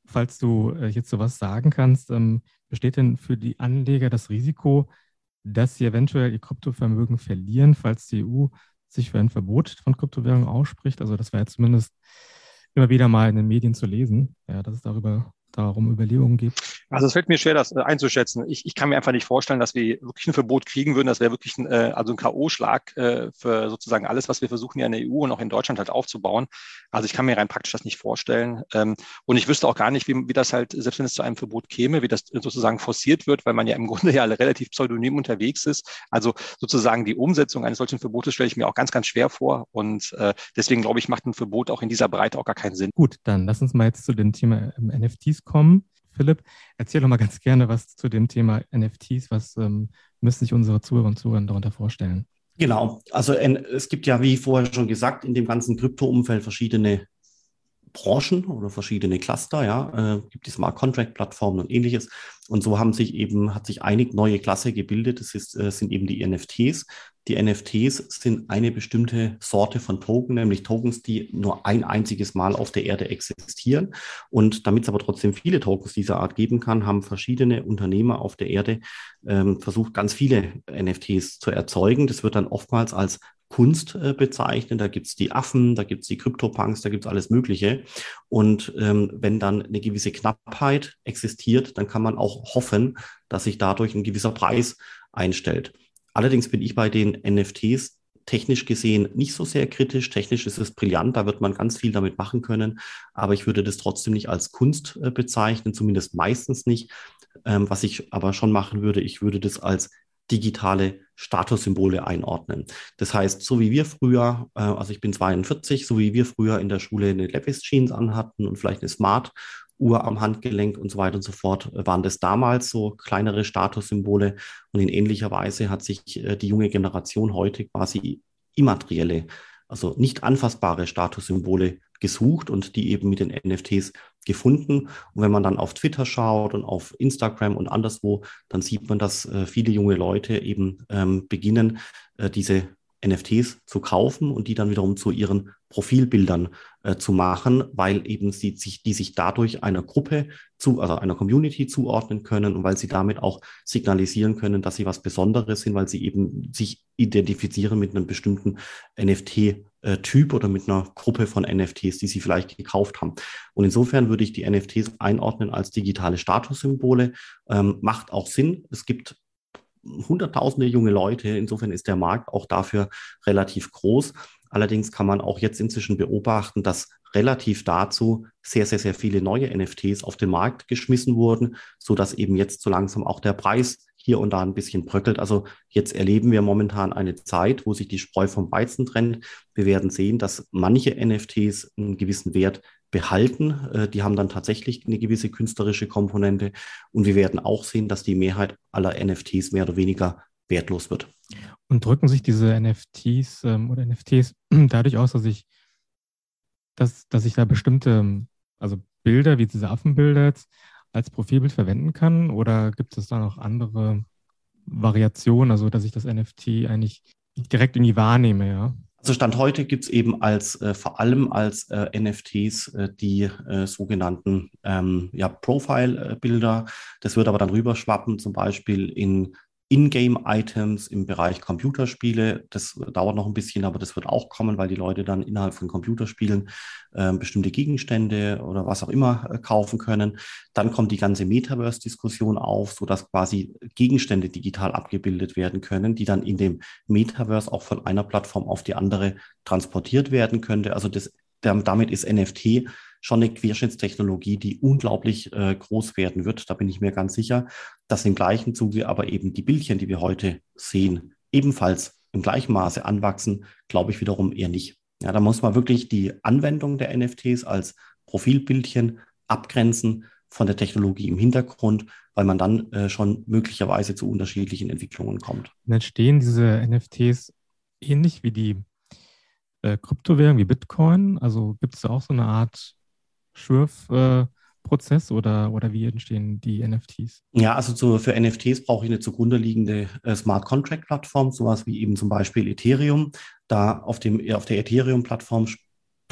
falls du äh, jetzt sowas sagen kannst, ähm, besteht denn für die Anleger das Risiko, dass sie eventuell ihr Kryptovermögen verlieren, falls die EU sich für ein Verbot von Kryptowährungen ausspricht? Also das wäre zumindest immer wieder mal in den Medien zu lesen, ja, dass es darüber darum Überlegungen gibt? Also es fällt mir schwer, das äh, einzuschätzen. Ich, ich kann mir einfach nicht vorstellen, dass wir wirklich ein Verbot kriegen würden. Das wäre wirklich ein, äh, also ein K.O.-Schlag äh, für sozusagen alles, was wir versuchen hier in der EU und auch in Deutschland halt aufzubauen. Also ich kann mir rein praktisch das nicht vorstellen. Ähm, und ich wüsste auch gar nicht, wie, wie das halt, selbst wenn es zu einem Verbot käme, wie das sozusagen forciert wird, weil man ja im Grunde ja relativ pseudonym unterwegs ist. Also sozusagen die Umsetzung eines solchen Verbotes stelle ich mir auch ganz, ganz schwer vor. Und deswegen glaube ich, macht ein Verbot auch in dieser Breite auch gar keinen Sinn. Gut, dann lass uns mal jetzt zu dem Thema NFTs kommen. Philipp, erzähl doch mal ganz gerne was zu dem Thema NFTs. Was ähm, müssen sich unsere Zuhörer und Zuhörer darunter vorstellen? Genau, also es gibt ja, wie vorher schon gesagt, in dem ganzen Krypto-Umfeld verschiedene Branchen oder verschiedene Cluster, ja, äh, gibt die Smart Contract Plattformen und ähnliches. Und so haben sich eben, hat sich eine neue Klasse gebildet. Das ist, äh, sind eben die NFTs. Die NFTs sind eine bestimmte Sorte von Token, nämlich Tokens, die nur ein einziges Mal auf der Erde existieren. Und damit es aber trotzdem viele Tokens dieser Art geben kann, haben verschiedene Unternehmer auf der Erde ähm, versucht, ganz viele NFTs zu erzeugen. Das wird dann oftmals als Kunst äh, bezeichnen. Da gibt's die Affen, da gibt's die Krypto-Punks, da gibt's alles Mögliche. Und ähm, wenn dann eine gewisse Knappheit existiert, dann kann man auch hoffen, dass sich dadurch ein gewisser Preis einstellt. Allerdings bin ich bei den NFTs technisch gesehen nicht so sehr kritisch. Technisch ist es brillant, da wird man ganz viel damit machen können. Aber ich würde das trotzdem nicht als Kunst äh, bezeichnen, zumindest meistens nicht. Ähm, was ich aber schon machen würde, ich würde das als digitale Statussymbole einordnen. Das heißt, so wie wir früher, äh, also ich bin 42, so wie wir früher in der Schule eine Levis Jeans anhatten und vielleicht eine Smart Uhr am Handgelenk und so weiter und so fort, waren das damals so kleinere Statussymbole. Und in ähnlicher Weise hat sich äh, die junge Generation heute quasi immaterielle, also nicht anfassbare Statussymbole gesucht und die eben mit den NFTs gefunden. Und wenn man dann auf Twitter schaut und auf Instagram und anderswo, dann sieht man, dass äh, viele junge Leute eben ähm, beginnen, äh, diese NFTs zu kaufen und die dann wiederum zu ihren Profilbildern äh, zu machen, weil eben sie sich, die sich dadurch einer Gruppe zu, also einer Community zuordnen können und weil sie damit auch signalisieren können, dass sie was Besonderes sind, weil sie eben sich identifizieren mit einem bestimmten NFT-Typ oder mit einer Gruppe von NFTs, die sie vielleicht gekauft haben. Und insofern würde ich die NFTs einordnen als digitale Statussymbole. Ähm, macht auch Sinn. Es gibt hunderttausende junge Leute. Insofern ist der Markt auch dafür relativ groß. Allerdings kann man auch jetzt inzwischen beobachten, dass relativ dazu sehr, sehr, sehr viele neue NFTs auf den Markt geschmissen wurden, so dass eben jetzt so langsam auch der Preis hier und da ein bisschen bröckelt. Also jetzt erleben wir momentan eine Zeit, wo sich die Spreu vom Weizen trennt. Wir werden sehen, dass manche NFTs einen gewissen Wert behalten. Äh, die haben dann tatsächlich eine gewisse künstlerische Komponente. Und wir werden auch sehen, dass die Mehrheit aller NFTs mehr oder weniger wertlos wird. Und drücken sich diese NFTs ähm, oder NFTs dadurch aus, dass ich, dass, dass ich da bestimmte, also Bilder wie diese Affenbilder jetzt als Profilbild verwenden kann? Oder gibt es da noch andere Variationen, also dass ich das NFT eigentlich direkt irgendwie wahrnehme, ja? Also Stand heute gibt es eben als äh, vor allem als äh, NFTs äh, die äh, sogenannten ähm, ja, Profile-Bilder. Das wird aber dann rüberschwappen, zum Beispiel in Ingame-Items im Bereich Computerspiele. Das dauert noch ein bisschen, aber das wird auch kommen, weil die Leute dann innerhalb von Computerspielen äh, bestimmte Gegenstände oder was auch immer äh, kaufen können. Dann kommt die ganze Metaverse-Diskussion auf, sodass quasi Gegenstände digital abgebildet werden können, die dann in dem Metaverse auch von einer Plattform auf die andere transportiert werden könnte. Also das, damit ist NFT schon eine Querschnittstechnologie, die unglaublich äh, groß werden wird. Da bin ich mir ganz sicher, dass im gleichen Zuge aber eben die Bildchen, die wir heute sehen, ebenfalls im gleichen Maße anwachsen, glaube ich wiederum eher nicht. Ja, da muss man wirklich die Anwendung der NFTs als Profilbildchen abgrenzen von der Technologie im Hintergrund, weil man dann äh, schon möglicherweise zu unterschiedlichen Entwicklungen kommt. Und dann stehen diese NFTs ähnlich wie die äh, Kryptowährung, wie Bitcoin. Also gibt es auch so eine Art Schürf-Prozess oder, oder wie entstehen die NFTs? Ja, also zu, für NFTs brauche ich eine zugrunde liegende äh, Smart Contract Plattform, sowas wie eben zum Beispiel Ethereum. Da auf, dem, auf der Ethereum-Plattform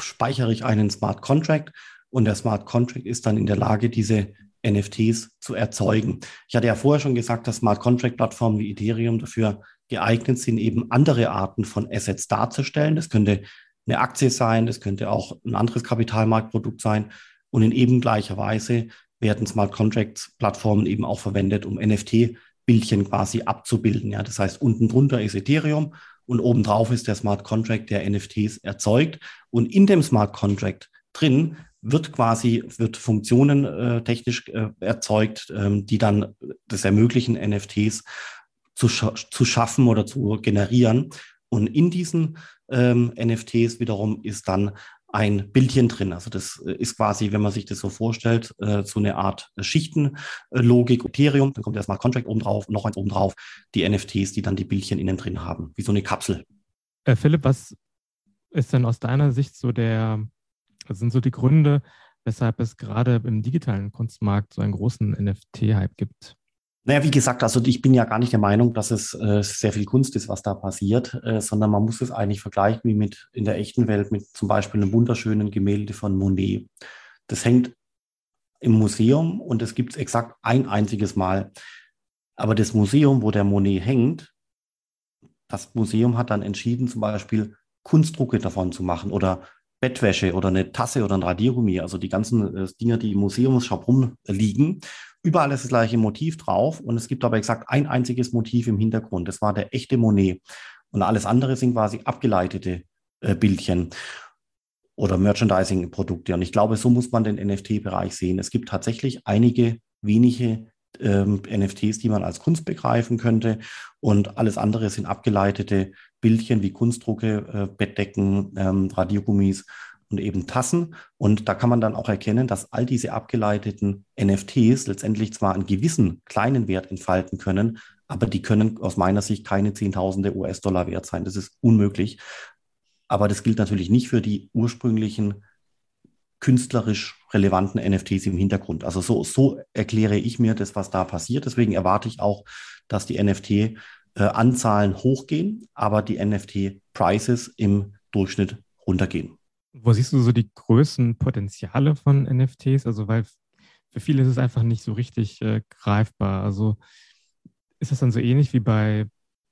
speichere ich einen Smart Contract und der Smart Contract ist dann in der Lage, diese NFTs zu erzeugen. Ich hatte ja vorher schon gesagt, dass Smart Contract Plattformen wie Ethereum dafür geeignet sind, eben andere Arten von Assets darzustellen. Das könnte eine Aktie sein, das könnte auch ein anderes Kapitalmarktprodukt sein. Und in eben gleicher Weise werden Smart Contracts Plattformen eben auch verwendet, um NFT-Bildchen quasi abzubilden. Ja, das heißt, unten drunter ist Ethereum und obendrauf ist der Smart Contract, der NFTs erzeugt. Und in dem Smart Contract drin wird quasi, wird Funktionen äh, technisch äh, erzeugt, ähm, die dann das ermöglichen, NFTs zu, scha zu schaffen oder zu generieren. Und in diesen ähm, NFTs wiederum ist dann ein Bildchen drin. Also das äh, ist quasi, wenn man sich das so vorstellt, äh, so eine Art Schichtenlogik, Ethereum, dann kommt erstmal Contract oben drauf, noch eins oben drauf, die NFTs, die dann die Bildchen innen drin haben, wie so eine Kapsel. Äh, Philipp, was ist denn aus deiner Sicht so der, was sind so die Gründe, weshalb es gerade im digitalen Kunstmarkt so einen großen NFT-Hype gibt? Naja, wie gesagt, also ich bin ja gar nicht der Meinung, dass es äh, sehr viel Kunst ist, was da passiert, äh, sondern man muss es eigentlich vergleichen wie mit in der echten Welt mit zum Beispiel einem wunderschönen Gemälde von Monet. Das hängt im Museum und es gibt es exakt ein einziges Mal. Aber das Museum, wo der Monet hängt, das Museum hat dann entschieden, zum Beispiel Kunstdrucke davon zu machen oder Bettwäsche oder eine Tasse oder ein Radiergummi, also die ganzen äh, Dinger, die im Museumsshop rumliegen. Überall ist das gleiche Motiv drauf und es gibt aber exakt ein einziges Motiv im Hintergrund. Das war der echte Monet. Und alles andere sind quasi abgeleitete äh, Bildchen oder Merchandising-Produkte. Und ich glaube, so muss man den NFT-Bereich sehen. Es gibt tatsächlich einige wenige ähm, NFTs, die man als Kunst begreifen könnte. Und alles andere sind abgeleitete Bildchen wie Kunstdrucke, äh, Bettdecken, ähm, Radiergummis und eben Tassen. Und da kann man dann auch erkennen, dass all diese abgeleiteten NFTs letztendlich zwar einen gewissen kleinen Wert entfalten können, aber die können aus meiner Sicht keine Zehntausende US-Dollar wert sein. Das ist unmöglich. Aber das gilt natürlich nicht für die ursprünglichen künstlerisch relevanten NFTs im Hintergrund. Also so, so erkläre ich mir das, was da passiert. Deswegen erwarte ich auch, dass die NFT-Anzahlen äh, hochgehen, aber die NFT-Prices im Durchschnitt runtergehen. Wo siehst du so die größten Potenziale von NFTs? Also, weil für viele ist es einfach nicht so richtig äh, greifbar. Also, ist das dann so ähnlich wie bei,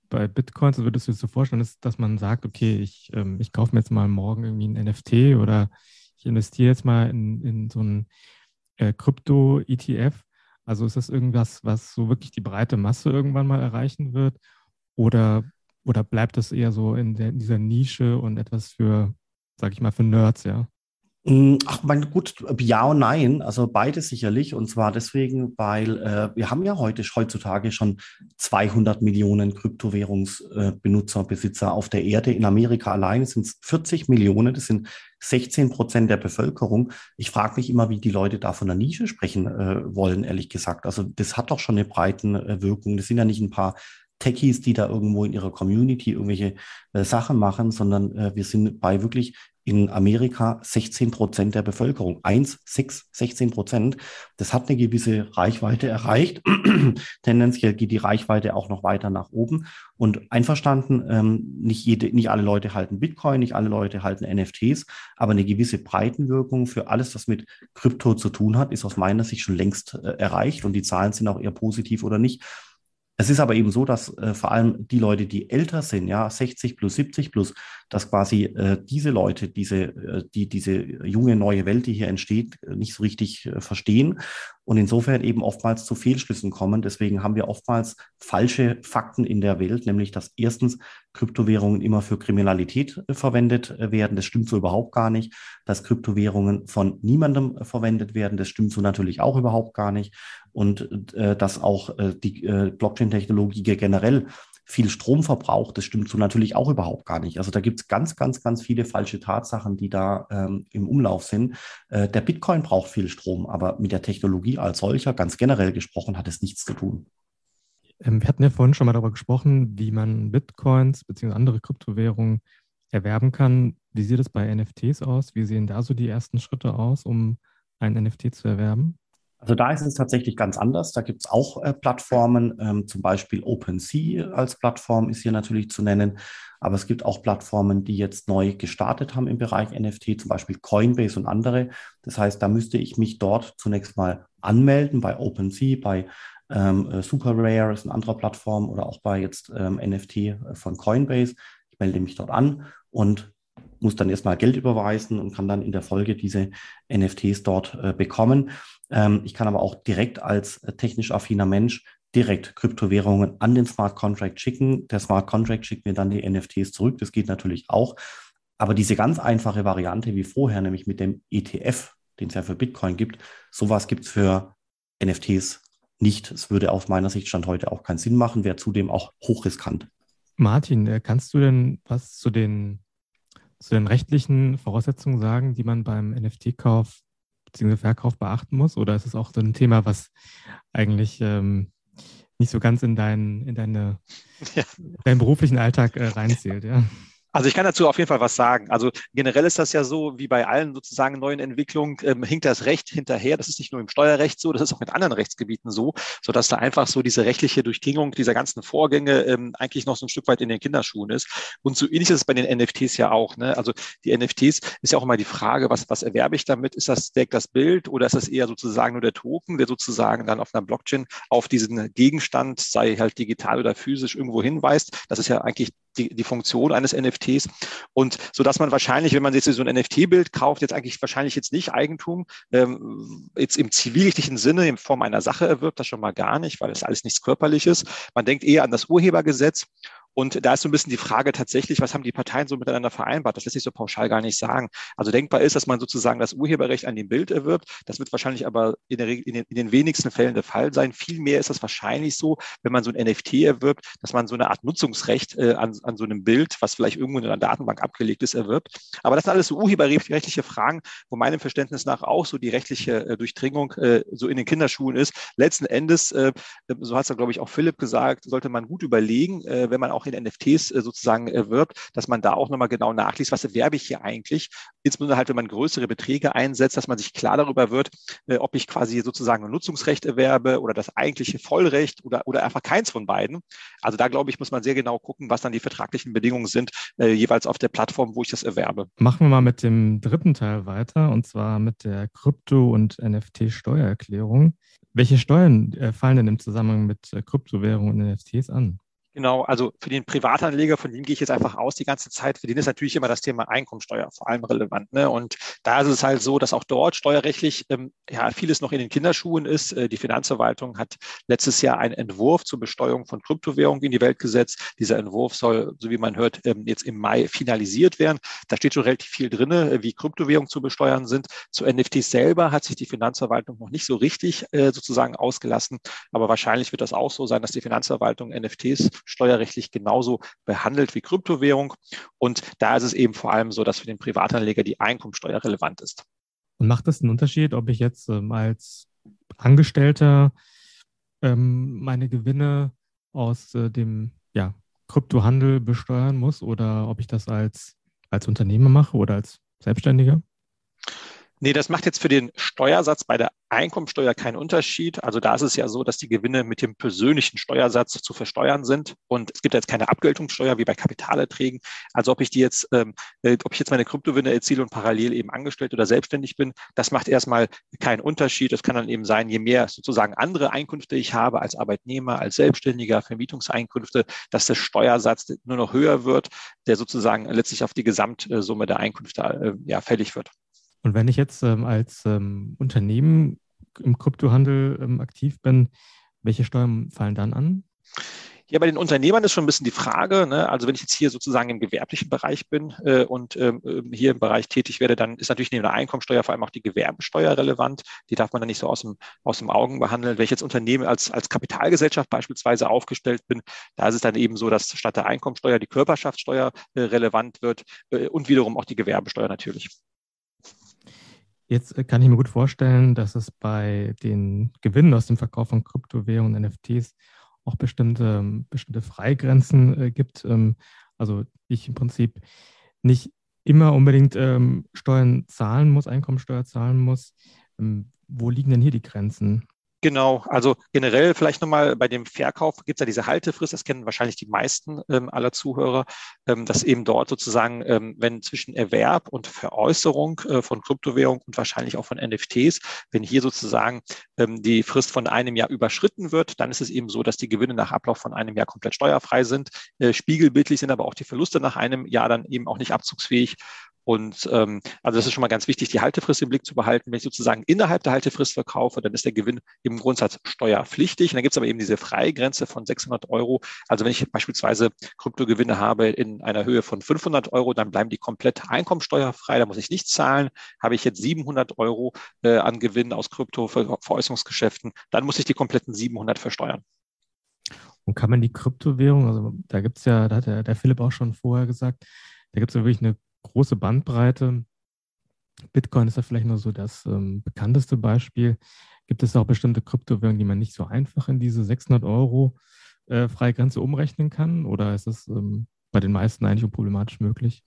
bei Bitcoins? Also würdest du dir so vorstellen, dass, dass man sagt, okay, ich, ähm, ich kaufe mir jetzt mal morgen irgendwie ein NFT oder ich investiere jetzt mal in, in so ein äh, Krypto-ETF? Also ist das irgendwas, was so wirklich die breite Masse irgendwann mal erreichen wird? Oder, oder bleibt das eher so in, der, in dieser Nische und etwas für, sag ich mal, für Nerds, ja? Mm, ach, mein gut, ja und nein, also beides sicherlich. Und zwar deswegen, weil äh, wir haben ja heute heutzutage schon 200 Millionen Kryptowährungsbenutzer, äh, Besitzer auf der Erde. In Amerika allein sind es 40 Millionen. Das sind 16 Prozent der Bevölkerung. Ich frage mich immer, wie die Leute da von der Nische sprechen äh, wollen, ehrlich gesagt. Also das hat doch schon eine breite äh, Wirkung. Das sind ja nicht ein paar Techies, die da irgendwo in ihrer Community irgendwelche äh, Sachen machen, sondern äh, wir sind bei wirklich in Amerika 16 Prozent der Bevölkerung. 1, 6, 16 Prozent. Das hat eine gewisse Reichweite erreicht. Tendenziell geht die Reichweite auch noch weiter nach oben. Und einverstanden, ähm, nicht, jede, nicht alle Leute halten Bitcoin, nicht alle Leute halten NFTs, aber eine gewisse Breitenwirkung für alles, was mit Krypto zu tun hat, ist aus meiner Sicht schon längst äh, erreicht. Und die Zahlen sind auch eher positiv oder nicht. Es ist aber eben so, dass äh, vor allem die Leute, die älter sind, ja, 60 plus, 70 plus, dass quasi äh, diese Leute, diese, äh, die, diese junge neue Welt, die hier entsteht, äh, nicht so richtig äh, verstehen und insofern eben oftmals zu Fehlschlüssen kommen. Deswegen haben wir oftmals falsche Fakten in der Welt, nämlich dass erstens Kryptowährungen immer für Kriminalität äh, verwendet werden. Das stimmt so überhaupt gar nicht. Dass Kryptowährungen von niemandem verwendet werden, das stimmt so natürlich auch überhaupt gar nicht und äh, dass auch äh, die äh, Blockchain-Technologie generell viel Strom verbraucht, das stimmt so natürlich auch überhaupt gar nicht. Also da gibt es ganz, ganz, ganz viele falsche Tatsachen, die da ähm, im Umlauf sind. Äh, der Bitcoin braucht viel Strom, aber mit der Technologie als solcher, ganz generell gesprochen, hat es nichts zu tun. Ähm, wir hatten ja vorhin schon mal darüber gesprochen, wie man Bitcoins bzw. andere Kryptowährungen erwerben kann. Wie sieht es bei NFTs aus? Wie sehen da so die ersten Schritte aus, um ein NFT zu erwerben? Also da ist es tatsächlich ganz anders. Da gibt es auch äh, Plattformen, ähm, zum Beispiel OpenSea als Plattform ist hier natürlich zu nennen. Aber es gibt auch Plattformen, die jetzt neu gestartet haben im Bereich NFT, zum Beispiel Coinbase und andere. Das heißt, da müsste ich mich dort zunächst mal anmelden bei OpenSea, bei ähm, äh, Super Rare ist eine andere Plattform oder auch bei jetzt ähm, NFT äh, von Coinbase. Ich melde mich dort an und muss dann erstmal Geld überweisen und kann dann in der Folge diese NFTs dort äh, bekommen. Ähm, ich kann aber auch direkt als äh, technisch affiner Mensch direkt Kryptowährungen an den Smart Contract schicken. Der Smart Contract schickt mir dann die NFTs zurück. Das geht natürlich auch. Aber diese ganz einfache Variante wie vorher, nämlich mit dem ETF, den es ja für Bitcoin gibt, sowas gibt es für NFTs nicht. Es würde aus meiner Sicht Stand heute auch keinen Sinn machen, wäre zudem auch hochriskant. Martin, äh, kannst du denn was zu den, zu den rechtlichen Voraussetzungen sagen, die man beim NFT-Kauf bzw. Verkauf beachten muss? Oder ist es auch so ein Thema, was eigentlich ähm, nicht so ganz in, dein, in deine, ja. deinen beruflichen Alltag äh, reinzählt? Ja? Also ich kann dazu auf jeden Fall was sagen. Also generell ist das ja so, wie bei allen sozusagen neuen Entwicklungen, ähm, hinkt das Recht hinterher. Das ist nicht nur im Steuerrecht so, das ist auch in anderen Rechtsgebieten so, sodass da einfach so diese rechtliche Durchdringung dieser ganzen Vorgänge ähm, eigentlich noch so ein Stück weit in den Kinderschuhen ist. Und so ähnlich ist es bei den NFTs ja auch. Ne? Also die NFTs ist ja auch immer die Frage, was, was erwerbe ich damit? Ist das direkt das Bild oder ist das eher sozusagen nur der Token, der sozusagen dann auf einer Blockchain auf diesen Gegenstand, sei halt digital oder physisch, irgendwo hinweist? Das ist ja eigentlich die, die Funktion eines NFTs. Und so dass man wahrscheinlich, wenn man jetzt so ein NFT-Bild kauft, jetzt eigentlich wahrscheinlich jetzt nicht Eigentum, ähm, jetzt im zivilrechtlichen Sinne in Form einer Sache erwirbt, das schon mal gar nicht, weil das alles nichts Körperliches. Man denkt eher an das Urhebergesetz Und da ist so ein bisschen die Frage tatsächlich, was haben die Parteien so miteinander vereinbart? Das lässt sich so pauschal gar nicht sagen. Also denkbar ist, dass man sozusagen das Urheberrecht an dem Bild erwirbt. Das wird wahrscheinlich aber in, der, in, den, in den wenigsten Fällen der Fall sein. Vielmehr ist das wahrscheinlich so, wenn man so ein NFT erwirbt, dass man so eine Art Nutzungsrecht äh, an, an so einem Bild, was vielleicht irgendwo in einer Datenbank abgelegt ist, erwirbt. Aber das sind alles so urheberrechtliche Fragen, wo meinem Verständnis nach auch so die rechtliche äh, Durchdringung äh, so in den Kinderschuhen ist. Letzten Endes, äh, so hat es ja, glaube ich, auch Philipp gesagt, sollte man gut überlegen, äh, wenn man auch in NFTs äh, sozusagen erwirbt, dass man da auch nochmal genau nachliest, was erwerbe ich hier eigentlich. Insbesondere halt, wenn man größere Beträge einsetzt, dass man sich klar darüber wird, äh, ob ich quasi sozusagen ein Nutzungsrecht erwerbe oder das eigentliche Vollrecht oder, oder einfach keins von beiden. Also da, glaube ich, muss man sehr genau gucken, was dann die vertraglichen Bedingungen sind, äh, jeweils auf der Plattform, wo ich das erwerbe. Machen wir mal mit dem dritten Teil weiter, und zwar mit der Krypto- und NFT-Steuererklärung. Welche Steuern äh, fallen denn im Zusammenhang mit äh, Kryptowährungen und NFTs an? Genau, also für den Privatanleger, von dem gehe ich jetzt einfach aus die ganze Zeit, für den ist natürlich immer das Thema Einkommensteuer vor allem relevant. Ne? Und da ist es halt so, dass auch dort steuerrechtlich ähm, ja vieles noch in den Kinderschuhen ist. Äh, die Finanzverwaltung hat letztes Jahr einen Entwurf zur Besteuerung von Kryptowährungen in die Welt gesetzt. Dieser Entwurf soll, so wie man hört, ähm, jetzt im Mai finalisiert werden. Da steht schon relativ viel drin, äh, wie Kryptowährungen zu besteuern sind. Zu NFTs selber hat sich die Finanzverwaltung noch nicht so richtig äh, sozusagen ausgelassen. Aber wahrscheinlich wird das auch so sein, dass die Finanzverwaltung NFTs steuerrechtlich genauso behandelt wie Kryptowährung. Und da ist es eben vor allem so, dass für den Privatanleger die Einkommensteuer relevant ist. Und macht das einen Unterschied, ob ich jetzt ähm, als Angestellter ähm, meine Gewinne aus äh, dem ja, Kryptohandel besteuern muss oder ob ich das als, als Unternehmer mache oder als Selbstständiger? Nee, das macht jetzt für den Steuersatz bei der Einkommensteuer keinen Unterschied. Also da ist es ja so, dass die Gewinne mit dem persönlichen Steuersatz zu versteuern sind. Und es gibt jetzt keine Abgeltungssteuer wie bei Kapitalerträgen. Also ob ich die jetzt, ähm, äh, ob ich jetzt meine Kryptowinne erziele und parallel eben angestellt oder selbstständig bin, das macht erstmal keinen Unterschied. Das kann dann eben sein, je mehr sozusagen andere Einkünfte ich habe als Arbeitnehmer, als Selbstständiger, Vermietungseinkünfte, dass der Steuersatz nur noch höher wird, der sozusagen letztlich auf die Gesamtsumme der Einkünfte äh, ja, fällig wird. Und wenn ich jetzt ähm, als ähm, Unternehmen im Kryptohandel ähm, aktiv bin, welche Steuern fallen dann an? Ja, bei den Unternehmern ist schon ein bisschen die Frage, ne? also wenn ich jetzt hier sozusagen im gewerblichen Bereich bin äh, und ähm, ähm, hier im Bereich tätig werde, dann ist natürlich neben der Einkommensteuer vor allem auch die Gewerbesteuer relevant. Die darf man dann nicht so aus dem, aus dem Augen behandeln. Wenn ich jetzt Unternehmen als, als Kapitalgesellschaft beispielsweise aufgestellt bin, da ist es dann eben so, dass statt der Einkommensteuer die Körperschaftssteuer äh, relevant wird äh, und wiederum auch die Gewerbesteuer natürlich. Jetzt äh, kann ich mir gut vorstellen, dass es bei den Gewinnen aus dem Verkauf von Kryptowährungen und NFTs auch bestimmte, ähm, bestimmte Freigrenzen äh, gibt. Ähm, also ich im Prinzip nicht immer unbedingt ähm, Steuern zahlen muss, Einkommensteuer zahlen muss. wo liegen denn hier die Grenzen? Genau, also generell vielleicht nochmal bei dem Verkauf gibt es ja diese Haltefrist, das kennen wahrscheinlich die meisten ähm, aller Zuhörer, ähm, dass eben dort sozusagen, ähm, wenn zwischen Erwerb und Veräußerung äh, von Kryptowährung und wahrscheinlich auch von NFTs, wenn hier sozusagen ähm, die Frist von einem Jahr überschritten wird, dann ist es eben so, dass die Gewinne nach Ablauf von einem Jahr komplett steuerfrei sind. Äh, spiegelbildlich sind aber auch die Verluste nach einem Jahr dann eben auch nicht abzugsfähig. Und ähm, also das ist schon mal ganz wichtig, die Haltefrist im Blick zu behalten. Wenn ich sozusagen innerhalb der Haltefrist verkaufe, dann ist der Gewinn im Grundsatz steuerpflichtig. Und dann gibt es aber eben diese Freigrenze von 600 Euro. Also wenn ich beispielsweise Kryptogewinne habe in einer Höhe von 500 Euro, dann bleiben die komplett einkommensteuerfrei. Da muss ich nichts zahlen. Habe ich jetzt 700 Euro äh, an Gewinn aus Krypto-Veräußerungsgeschäften, dann muss ich die kompletten 700 versteuern. Und kann man die Kryptowährung, also da gibt es ja, da hat der, der Philipp auch schon vorher gesagt, da gibt es ja wirklich eine große Bandbreite. Bitcoin ist ja vielleicht nur so das ähm, bekannteste Beispiel. Gibt es auch bestimmte Kryptowährungen, die man nicht so einfach in diese 600 Euro äh, Freigrenze umrechnen kann? Oder ist es ähm, bei den meisten eigentlich unproblematisch möglich?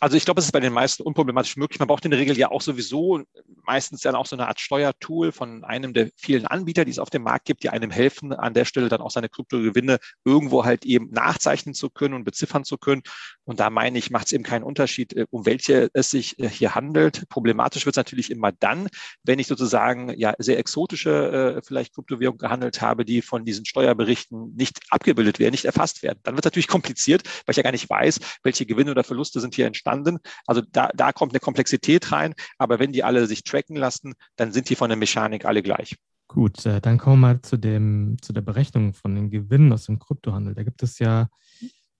Also ich glaube, es ist bei den meisten unproblematisch möglich. Man braucht in der Regel ja auch sowieso meistens dann auch so eine Art Steuertool von einem der vielen Anbieter, die es auf dem Markt gibt, die einem helfen, an der Stelle dann auch seine Kryptogewinne irgendwo halt eben nachzeichnen zu können und beziffern zu können. Und da meine ich, macht es eben keinen Unterschied, äh, um welche es sich äh, hier handelt. Problematisch wird es natürlich immer dann, wenn ich sozusagen ja sehr exotische äh, vielleicht Kryptowährungen gehandelt habe, die von diesen Steuerberichten nicht abgebildet werden, nicht erfasst werden. Dann wird es natürlich kompliziert, weil ich ja gar nicht weiß, welche Gewinne oder Verluste sind hier entstanden. Also da, da kommt eine Komplexität rein. Aber wenn die alle sich tracken lassen, dann sind die von der Mechanik alle gleich. Gut, dann kommen wir mal zu, dem, zu der Berechnung von den Gewinnen aus dem Kryptohandel. Da gibt es ja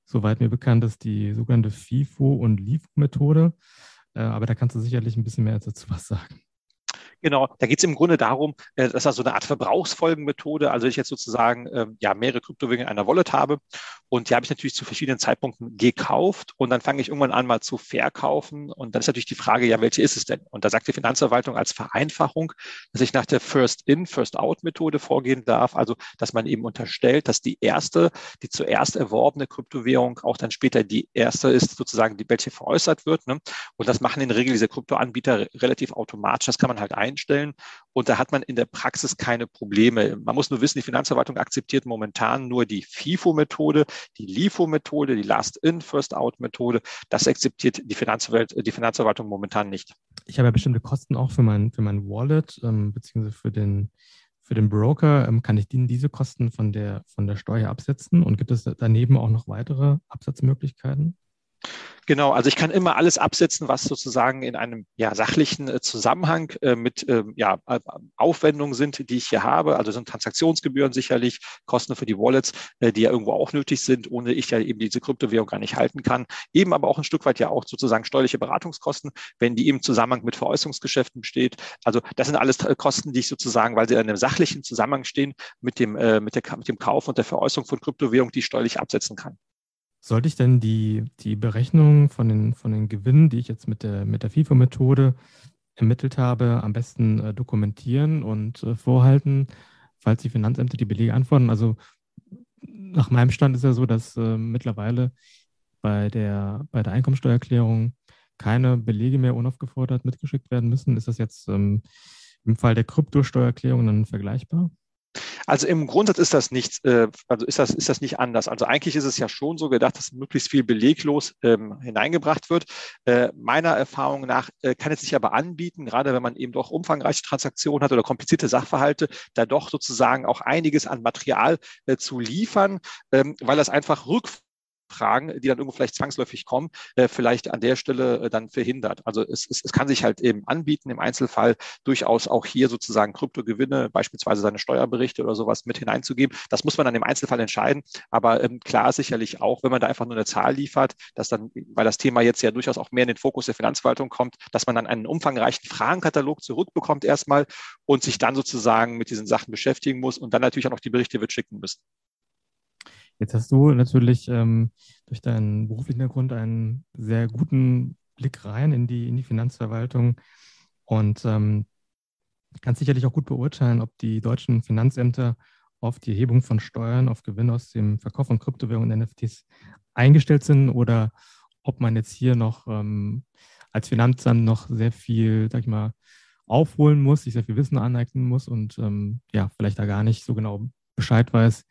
soweit mir bekannt ist, die sogenannte FIFO- und LIFO-Methode. Äh, aber da kannst du sicherlich ein bisschen mehr dazu was sagen. Genau, da geht es im Grunde darum, äh, dass das so eine Art Verbrauchsfolgenmethode, also ich jetzt sozusagen ähm, ja mehrere Kryptowährungen in einer Wallet habe und die habe ich natürlich zu verschiedenen Zeitpunkten gekauft und dann fange ich irgendwann an mal zu verkaufen und dann ist natürlich die Frage, ja, welche ist es denn? Und da sagt die Finanzverwaltung als Vereinfachung, dass ich nach der First-In, First-Out-Methode vorgehen darf, also dass man eben unterstellt, dass die erste, die zuerst erworbene Kryptowährung auch dann später die erste ist, sozusagen, die welche veräußert wird. Ne? Und das machen in der Regel diese Kryptoanbieter relativ automatisch. Das kann man halt ein einstellen. Und da hat man in der Praxis keine Probleme. Man muss nur wissen, die Finanzverwaltung akzeptiert momentan nur die FIFO-Methode, die LIFO-Methode, die Last-In, First-Out-Methode. Das akzeptiert die, Finanzwelt, die Finanzverwaltung momentan nicht. Ich habe ja bestimmte Kosten auch für mein, für mein Wallet, ähm, beziehungsweise für den, für den Broker. Ähm, kann ich diese Kosten von der, von der Steuer absetzen? Und gibt es daneben auch noch weitere Absatzmöglichkeiten? Genau, also ich kann immer alles absetzen, was sozusagen in einem ja, sachlichen äh, Zusammenhang äh, mit ähm, ja, Aufwendungen sind, die ich hier habe. Also sind Transaktionsgebühren sicherlich, Kosten für die Wallets, äh, die ja irgendwo auch nötig sind, ohne ich ja eben diese Kryptowährung gar nicht halten kann. Eben aber auch ein Stück weit ja auch sozusagen steuerliche Beratungskosten, wenn die im Zusammenhang mit Veräußerungsgeschäften besteht. Also das sind alles äh, Kosten, die ich sozusagen, weil sie in einem sachlichen Zusammenhang stehen mit dem, äh, mit, der, mit dem Kauf und der Veräußerung von Kryptowährung, die ich steuerlich absetzen kann. Sollte ich denn die, die Berechnung von den, von den Gewinnen, die ich jetzt mit der, mit der FIFO-Methode ermittelt habe, am besten äh, dokumentieren und äh, vorhalten, falls die Finanzämter die Belege antworten? Also nach meinem Stand ist ja so, dass äh, mittlerweile bei der, bei der Einkommensteuererklärung keine Belege mehr unaufgefordert mitgeschickt werden müssen. Ist das jetzt ähm, im Fall der Kryptosteuererklärung dann vergleichbar? Also im Grundsatz ist das nicht, äh, also ist das, ist das nicht anders. Also eigentlich ist es ja schon so gedacht, dass möglichst viel beleglos ähm, hineingebracht wird. Äh, meiner Erfahrung nach äh, kann es sich aber anbieten, gerade wenn man eben doch umfangreiche Transaktionen hat oder komplizierte Sachverhalte, da doch sozusagen auch einiges an Material äh, zu liefern, ähm, weil das einfach rückführt Fragen, die dann irgendwo vielleicht zwangsläufig kommen, äh, vielleicht an der Stelle äh, dann verhindert. Also es, es, es kann sich halt eben anbieten, im Einzelfall durchaus auch hier sozusagen Kryptogewinne, beispielsweise seine Steuerberichte oder sowas mit hineinzugeben. Das muss man dann im Einzelfall entscheiden. Aber ähm, klar sicherlich auch, wenn man da einfach nur eine Zahl liefert, dass dann, weil das Thema jetzt ja durchaus auch mehr in den Fokus der Finanzverwaltung kommt, dass man dann einen umfangreichen Fragenkatalog zurückbekommt erstmal und sich dann sozusagen mit diesen Sachen beschäftigen muss und dann natürlich auch noch die Berichte wird schicken müssen. Jetzt hast du natürlich ähm, durch deinen beruflichen Hintergrund einen sehr guten Blick rein in die, in die Finanzverwaltung. Und ähm, kannst sicherlich auch gut beurteilen, ob die deutschen Finanzämter auf die Erhebung von Steuern auf Gewinn aus dem Verkauf von Kryptowährungen und NFTs eingestellt sind oder ob man jetzt hier noch ähm, als Finanzamt noch sehr viel, sag ich mal, aufholen muss, sich sehr viel Wissen aneignen muss und ähm, ja, vielleicht da gar nicht so genau Bescheid weiß,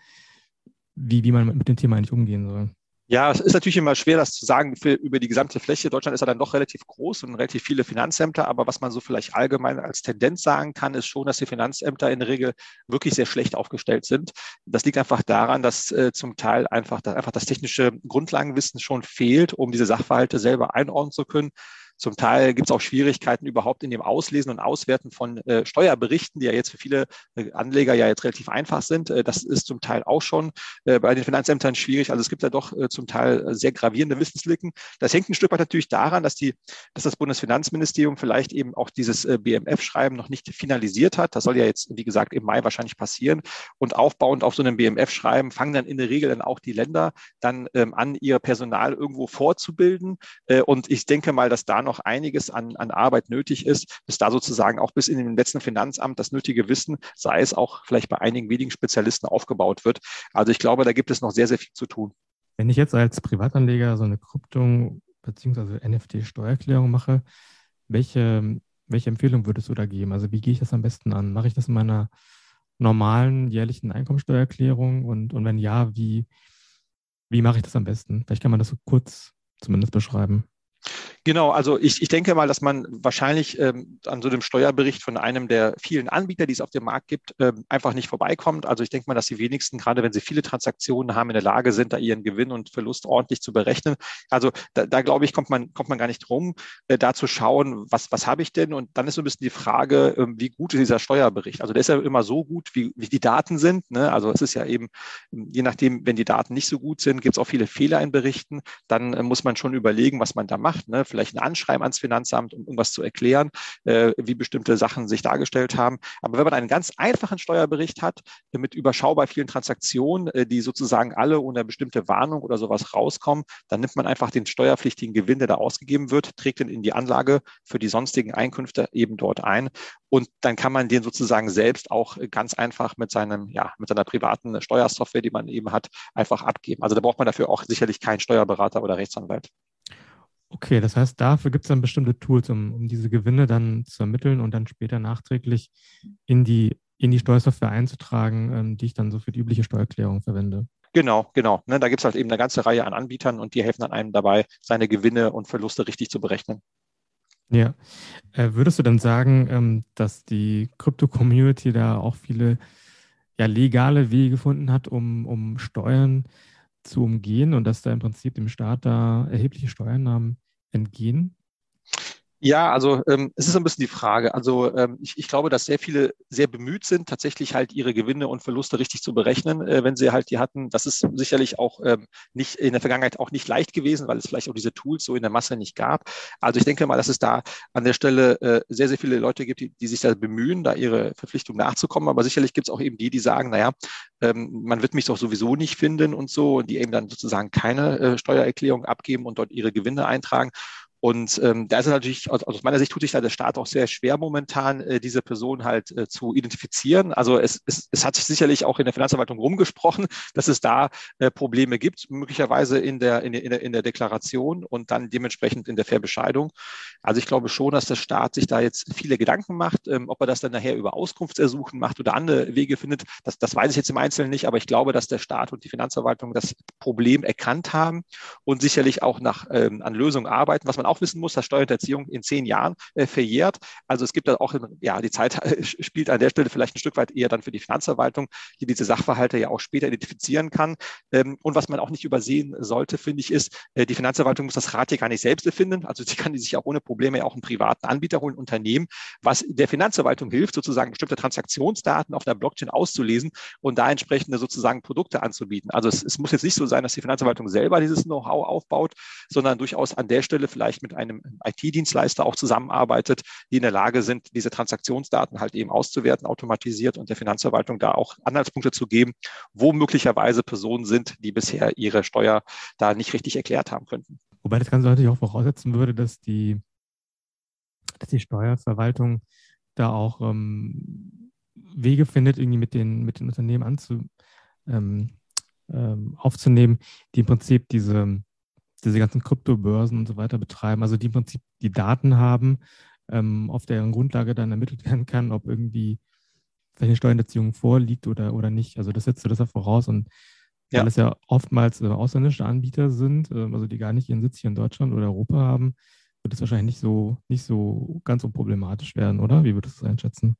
wie, wie man mit dem Thema eigentlich umgehen soll. Ja, es ist natürlich immer schwer, das zu sagen für, über die gesamte Fläche. Deutschland ist ja dann doch relativ groß und relativ viele Finanzämter. Aber was man so vielleicht allgemein als Tendenz sagen kann, ist schon, dass die Finanzämter in der Regel wirklich sehr schlecht aufgestellt sind. Das liegt einfach daran, dass äh, zum Teil einfach, dass einfach das technische Grundlagenwissen schon fehlt, um diese Sachverhalte selber einordnen zu können. Zum Teil gibt es auch Schwierigkeiten überhaupt in dem Auslesen und Auswerten von äh, Steuerberichten, die ja jetzt für viele äh, Anleger ja jetzt relativ einfach sind. Äh, das ist zum Teil auch schon äh, bei den Finanzämtern schwierig. Also es gibt ja doch äh, zum Teil sehr gravierende Wissenslücken. Das hängt ein Stück weit natürlich daran, dass die, dass das Bundesfinanzministerium vielleicht eben auch dieses äh, BMF-Schreiben noch nicht finalisiert hat. Das soll ja jetzt, wie gesagt, im Mai wahrscheinlich passieren. Und aufbauend auf so einem BMF-Schreiben fangen dann in der Regel dann auch die Länder dann ähm, an, ihr Personal irgendwo vorzubilden. und ich denke mal, dass da noch einiges an, an Arbeit nötig ist, bis da sozusagen auch bis in den letzten Finanzamt das nötige Wissen, sei es auch vielleicht bei einigen wenigen Spezialisten aufgebaut wird. Also ich glaube, da gibt es noch sehr, sehr viel zu tun. Wenn ich jetzt als Privatanleger so eine Kryptung bzw. NFT-Steuererklärung mache, welche, welche Empfehlung würdest du da geben? Also wie gehe ich das am besten an? Mache ich das in meiner normalen jährlichen Einkommensteuererklärung? Und, und wenn ja, wie, wie mache ich das am besten? Vielleicht kann man das so kurz zumindest beschreiben. Genau, also ich, ich denke mal, dass man wahrscheinlich ähm, an so einem Steuerbericht von einem der vielen Anbieter, die es auf dem Markt gibt, ähm, einfach nicht vorbeikommt. Also ich denke mal, dass die wenigsten, gerade wenn sie viele Transaktionen haben, in der Lage sind, da ihren Gewinn und Verlust ordentlich zu berechnen. Also da, da glaube ich, kommt man, kommt man gar nicht drum, äh, da zu schauen, was, was habe ich denn? Und dann ist so ein bisschen die Frage, äh, wie gut ist dieser Steuerbericht? Also der ist ja immer so gut, wie, wie die Daten sind. Ne? Also es ist ja eben, je nachdem, wenn die Daten nicht so gut sind, gibt es auch viele Fehler in Berichten. Dann äh, muss man schon überlegen, was man da macht. Ne? Vielleicht ein Anschreiben ans Finanzamt, um irgendwas zu erklären, äh, wie bestimmte Sachen sich dargestellt haben. Aber wenn man einen ganz einfachen Steuerbericht hat, äh, mit überschaubar vielen Transaktionen, äh, die sozusagen alle ohne bestimmte Warnung oder sowas rauskommen, dann nimmt man einfach den steuerpflichtigen Gewinn, der da ausgegeben wird, trägt ihn in die Anlage für die sonstigen Einkünfte eben dort ein. Und dann kann man den sozusagen selbst auch ganz einfach mit seinem, ja, mit seiner privaten Steuersoftware, die man eben hat, einfach abgeben. Also da braucht man dafür auch sicherlich keinen Steuerberater oder Rechtsanwalt. Okay, das heißt, dafür gibt es dann bestimmte Tools, um, um diese Gewinne dann zu ermitteln und dann später nachträglich in die, in die Steuersoftware einzutragen, ähm, die ich dann so für die übliche Steuererklärung verwende. Genau, genau. Ne, da gibt es halt eben eine ganze Reihe an Anbietern und die helfen dann einem dabei, seine Gewinne und Verluste richtig zu berechnen. Ja. Äh, würdest du dann sagen, ähm, dass die Krypto-Community da auch viele ja, legale Wege gefunden hat, um, um Steuern zu umgehen und dass da im Prinzip dem Staat da erhebliche Steuernahmen entgehen? Ja, also ähm, es ist ein bisschen die Frage. Also ähm, ich, ich glaube, dass sehr viele sehr bemüht sind, tatsächlich halt ihre Gewinne und Verluste richtig zu berechnen, äh, wenn sie halt die hatten. Das ist sicherlich auch ähm, nicht in der Vergangenheit auch nicht leicht gewesen, weil es vielleicht auch diese Tools so in der Masse nicht gab. Also ich denke mal, dass es da an der Stelle äh, sehr, sehr viele Leute gibt, die, die sich da bemühen, da ihre Verpflichtung nachzukommen. Aber sicherlich gibt es auch eben die, die sagen, naja, ähm, man wird mich doch sowieso nicht finden und so, und die eben dann sozusagen keine äh, Steuererklärung abgeben und dort ihre Gewinne eintragen. Und ähm, da ist natürlich, aus, aus meiner Sicht tut sich da der Staat auch sehr schwer momentan, äh, diese Person halt äh, zu identifizieren. Also es, es, es hat sich sicherlich auch in der Finanzverwaltung rumgesprochen, dass es da äh, Probleme gibt, möglicherweise in der, in, der, in der Deklaration und dann dementsprechend in der Verbescheidung. Also ich glaube schon, dass der Staat sich da jetzt viele Gedanken macht, ähm, ob er das dann nachher über Auskunftsersuchen macht oder andere Wege findet. Das, das weiß ich jetzt im Einzelnen nicht, aber ich glaube, dass der Staat und die Finanzverwaltung das Problem erkannt haben und sicherlich auch nach ähm, an Lösungen arbeiten, was man auch auch wissen muss, dass Steuerhinterziehung in zehn Jahren äh, verjährt. Also es gibt da auch, ja, die Zeit spielt an der Stelle vielleicht ein Stück weit eher dann für die Finanzverwaltung, die diese Sachverhalte ja auch später identifizieren kann. Ähm, und was man auch nicht übersehen sollte, finde ich, ist, äh, die Finanzverwaltung muss das Rad hier gar nicht selbst erfinden. Also sie kann sich auch ohne Probleme ja auch einen privaten Anbieter holen, Unternehmen, was der Finanzverwaltung hilft, sozusagen bestimmte Transaktionsdaten auf der Blockchain auszulesen und da entsprechende sozusagen Produkte anzubieten. Also es, es muss jetzt nicht so sein, dass die Finanzverwaltung selber dieses Know-how aufbaut, sondern durchaus an der Stelle vielleicht mit einem IT-Dienstleister auch zusammenarbeitet, die in der Lage sind, diese Transaktionsdaten halt eben auszuwerten, automatisiert und der Finanzverwaltung da auch Anhaltspunkte zu geben, wo möglicherweise Personen sind, die bisher ihre Steuer da nicht richtig erklärt haben könnten. Wobei das Ganze natürlich auch voraussetzen würde, dass die, dass die Steuerverwaltung da auch ähm, Wege findet, irgendwie mit den, mit den Unternehmen anzu, ähm, ähm, aufzunehmen, die im Prinzip diese diese ganzen Kryptobörsen und so weiter betreiben, also die im Prinzip die Daten haben, ähm, auf deren Grundlage dann ermittelt werden kann, ob irgendwie eine Steuerhinterziehung vorliegt oder, oder nicht. Also das setzt du das ja voraus und ja. weil es ja oftmals äh, ausländische Anbieter sind, äh, also die gar nicht ihren Sitz hier in Deutschland oder Europa haben, wird es wahrscheinlich nicht so, nicht so ganz unproblematisch werden, oder? Wie würdest du das einschätzen?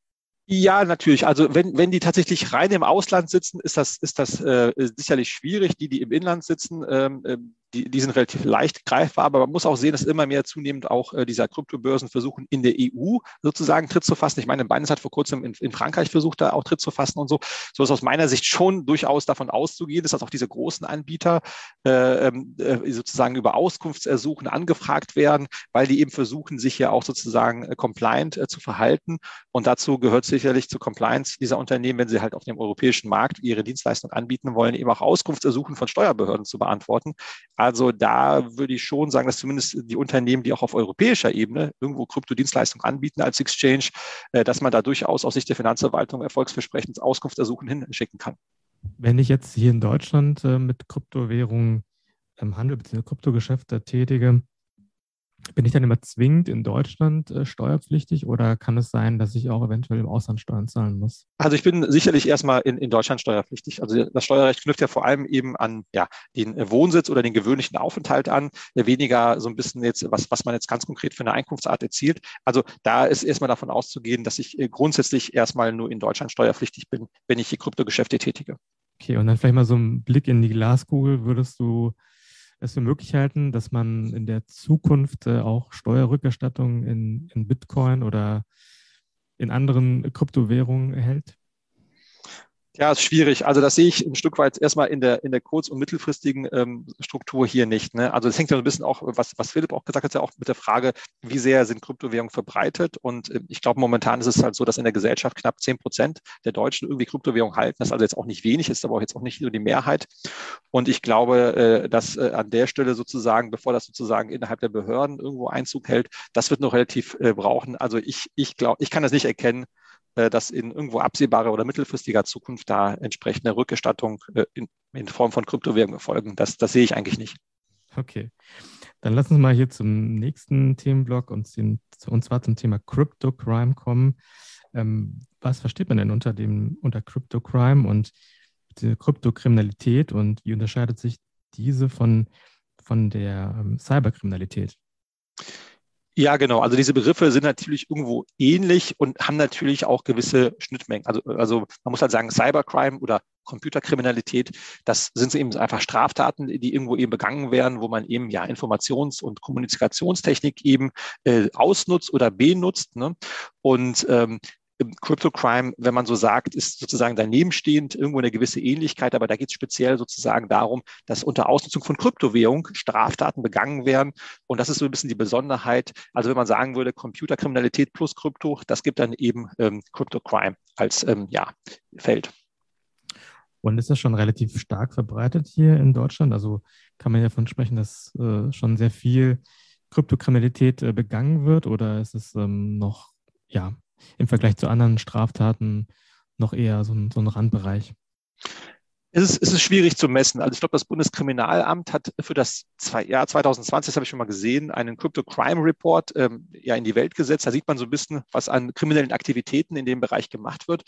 Ja, natürlich. Also wenn, wenn die tatsächlich rein im Ausland sitzen, ist das, ist das äh, sicherlich schwierig. Die, die im Inland sitzen, ähm, ähm die, die sind relativ leicht greifbar, aber man muss auch sehen, dass immer mehr zunehmend auch äh, dieser Kryptobörsen versuchen, in der EU sozusagen Tritt zu fassen. Ich meine, Binance hat vor kurzem in, in Frankreich versucht, da auch Tritt zu fassen und so. So ist aus meiner Sicht schon durchaus davon auszugehen, dass auch diese großen Anbieter äh, ähm, äh, sozusagen über Auskunftsersuchen angefragt werden, weil die eben versuchen, sich ja auch sozusagen äh, compliant äh, zu verhalten. Und dazu gehört sicherlich zur Compliance dieser Unternehmen, wenn sie halt auf dem europäischen Markt ihre Dienstleistung anbieten wollen, eben auch Auskunftsersuchen von Steuerbehörden zu beantworten. Also da würde ich schon sagen, dass zumindest die Unternehmen, die auch auf europäischer Ebene irgendwo Kryptodienstleistungen anbieten als Exchange, äh, dass man da durchaus aus Sicht der Finanzverwaltung erfolgsversprechend Auskunft ersuchen hinschicken kann. Wenn ich jetzt hier in Deutschland äh, mit Kryptowährungen im Handel bzw. Kryptogeschäfte tätige, bin ich dann immer zwingend in Deutschland äh, steuerpflichtig oder kann es sein, dass ich auch eventuell im Ausland Steuern zahlen muss? Also ich bin sicherlich erstmal in, in Deutschland steuerpflichtig. Also das Steuerrecht knüpft ja vor allem eben an ja, den Wohnsitz oder den gewöhnlichen Aufenthalt an, weniger so ein bisschen jetzt, was, was man jetzt ganz konkret für eine Einkunftsart erzielt. Also da ist erstmal davon auszugehen, dass ich äh, grundsätzlich erstmal nur in Deutschland steuerpflichtig bin, wenn ich die Kryptogeschäfte tätige. Okay, und dann vielleicht mal so ein Blick in die Glaskugel. Würdest du es für möglich halten, dass man in der Zukunft äh, auch Steuerrückerstattung in, in Bitcoin oder in anderen Kryptowährungen erhält? Ja, ist schwierig. Also das sehe ich ein Stück weit erstmal in der, in der kurz- und mittelfristigen ähm, Struktur hier nicht. Ne? Also das hängt ja ein bisschen auch, was, was Philipp auch gesagt hat, ja auch mit der Frage, wie sehr sind Kryptowährungen verbreitet. Und äh, ich glaube, momentan ist es halt so, dass in der Gesellschaft knapp zehn Prozent der Deutschen irgendwie Kryptowährungen halten. Das ist also jetzt auch nicht wenig, ist aber auch jetzt auch nicht nur die Mehrheit. Und ich glaube, äh, dass äh, an der Stelle sozusagen, bevor das sozusagen innerhalb der Behörden irgendwo Einzug hält, das wird noch relativ äh, brauchen. Also ich, ich glaube, ich kann das nicht erkennen, dass in irgendwo absehbarer oder mittelfristiger Zukunft da entsprechende Rückgestattung äh, in, in Form von Kryptowährungen erfolgen. Das, das sehe ich eigentlich nicht. Okay. Dann lass uns mal hier zum nächsten Themenblock und, den, und zwar zum Thema Crypto Crime kommen. Ähm, was versteht man denn unter dem unter Crypto Crime und Kryptokriminalität und wie unterscheidet sich diese von, von der ähm, Cyberkriminalität? Ja, genau. Also diese Begriffe sind natürlich irgendwo ähnlich und haben natürlich auch gewisse Schnittmengen. Also, also man muss halt sagen, Cybercrime oder Computerkriminalität, das sind eben einfach Straftaten, die irgendwo eben begangen werden, wo man eben ja Informations- und Kommunikationstechnik eben äh, ausnutzt oder benutzt. Ne? Und ähm, Crypto Crime, wenn man so sagt, ist sozusagen daneben stehend irgendwo eine gewisse Ähnlichkeit, aber da geht es speziell sozusagen darum, dass unter Ausnutzung von Kryptowährung Straftaten begangen werden. Und das ist so ein bisschen die Besonderheit. Also wenn man sagen würde, Computerkriminalität plus Krypto, das gibt dann eben ähm, Crypto Crime als ähm, ja, Feld. Und ist das schon relativ stark verbreitet hier in Deutschland? Also kann man ja davon sprechen, dass äh, schon sehr viel Kryptokriminalität äh, begangen wird oder ist es ähm, noch ja, im Vergleich zu anderen Straftaten noch eher so ein, so ein Randbereich? Es ist, es ist schwierig zu messen. Also ich glaube, das Bundeskriminalamt hat für das Jahr 2020, das habe ich schon mal gesehen, einen Crypto Crime Report ähm, ja in die Welt gesetzt. Da sieht man so ein bisschen, was an kriminellen Aktivitäten in dem Bereich gemacht wird.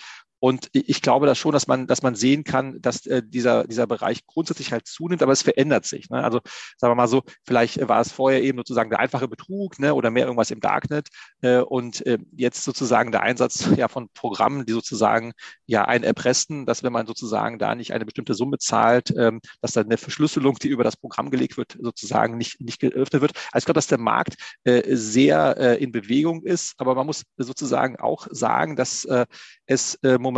Und ich glaube das schon, dass man, dass man sehen kann, dass äh, dieser, dieser Bereich grundsätzlich halt zunimmt, aber es verändert sich. Ne? Also sagen wir mal so, vielleicht war es vorher eben sozusagen der einfache Betrug ne? oder mehr irgendwas im Darknet äh, und äh, jetzt sozusagen der Einsatz ja von Programmen, die sozusagen ja einen erpressen, dass wenn man sozusagen da nicht eine bestimmte Summe zahlt, ähm, dass dann eine Verschlüsselung, die über das Programm gelegt wird, sozusagen nicht, nicht geöffnet wird. Also ich glaube, dass der Markt äh, sehr äh, in Bewegung ist, aber man muss sozusagen auch sagen, dass äh, es äh, momentan,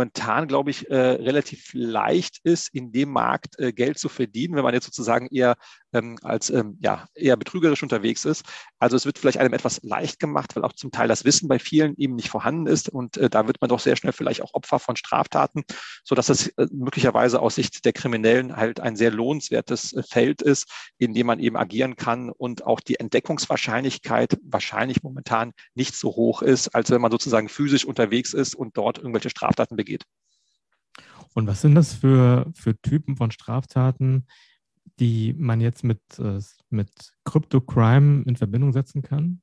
glaube ich, äh, relativ leicht ist, in dem Markt äh, Geld zu verdienen, wenn man jetzt sozusagen eher ähm, als ähm, ja, eher betrügerisch unterwegs ist. Also es wird vielleicht einem etwas leicht gemacht, weil auch zum Teil das Wissen bei vielen eben nicht vorhanden ist und äh, da wird man doch sehr schnell vielleicht auch Opfer von Straftaten, so dass es äh, möglicherweise aus Sicht der Kriminellen halt ein sehr lohnenswertes äh, Feld ist, in dem man eben agieren kann und auch die Entdeckungswahrscheinlichkeit wahrscheinlich momentan nicht so hoch ist, als wenn man sozusagen physisch unterwegs ist und dort irgendwelche Straftaten begeht. Und was sind das für, für Typen von Straftaten, die man jetzt mit, äh, mit Crypto-Crime in Verbindung setzen kann?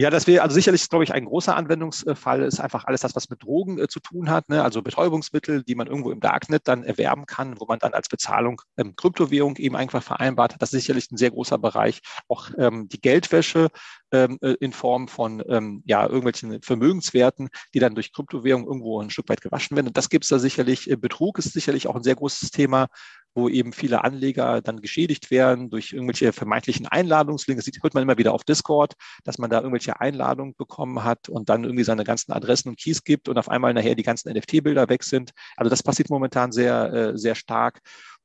Ja, das wäre also sicherlich, glaube ich, ein großer Anwendungsfall, ist einfach alles das, was mit Drogen äh, zu tun hat, ne? also Betäubungsmittel, die man irgendwo im Darknet dann erwerben kann, wo man dann als Bezahlung ähm, Kryptowährung eben einfach vereinbart hat. Das ist sicherlich ein sehr großer Bereich. Auch ähm, die Geldwäsche ähm, äh, in Form von ähm, ja, irgendwelchen Vermögenswerten, die dann durch Kryptowährung irgendwo ein Stück weit gewaschen werden. Und das gibt es da sicherlich. Äh, Betrug ist sicherlich auch ein sehr großes Thema wo eben viele Anleger dann geschädigt werden durch irgendwelche vermeintlichen Einladungslinks. Das hört man immer wieder auf Discord, dass man da irgendwelche Einladungen bekommen hat und dann irgendwie seine ganzen Adressen und Keys gibt und auf einmal nachher die ganzen NFT-Bilder weg sind. Also das passiert momentan sehr, äh, sehr stark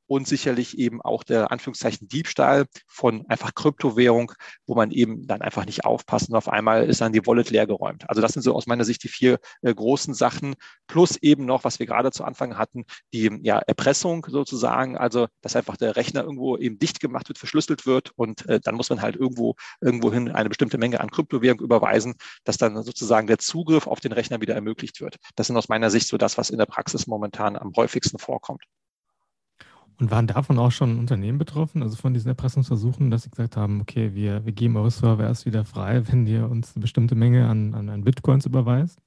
und sicherlich eben auch der Anführungszeichen Diebstahl von einfach Kryptowährung, wo man eben dann einfach nicht aufpasst und auf einmal ist dann die Wallet leer geräumt. Also das sind so aus meiner Sicht die vier äh, großen Sachen plus eben noch, was wir gerade zu Anfang hatten, die ja, Erpressung sozusagen, also dass einfach der Rechner irgendwo eben dicht gemacht wird, verschlüsselt wird und äh, dann muss man halt irgendwo irgendwohin eine bestimmte Menge an Kryptowährung überweisen, dass dann sozusagen der Zugriff auf den Rechner wieder ermöglicht wird. Das sind aus meiner Sicht so das, was in der Praxis momentan am häufigsten vorkommt. Und waren davon auch schon Unternehmen betroffen, also von diesen Erpressungsversuchen, dass sie gesagt haben, okay, wir, wir geben eure Server erst wieder frei, wenn ihr uns eine bestimmte Menge an, an, an Bitcoins überweist?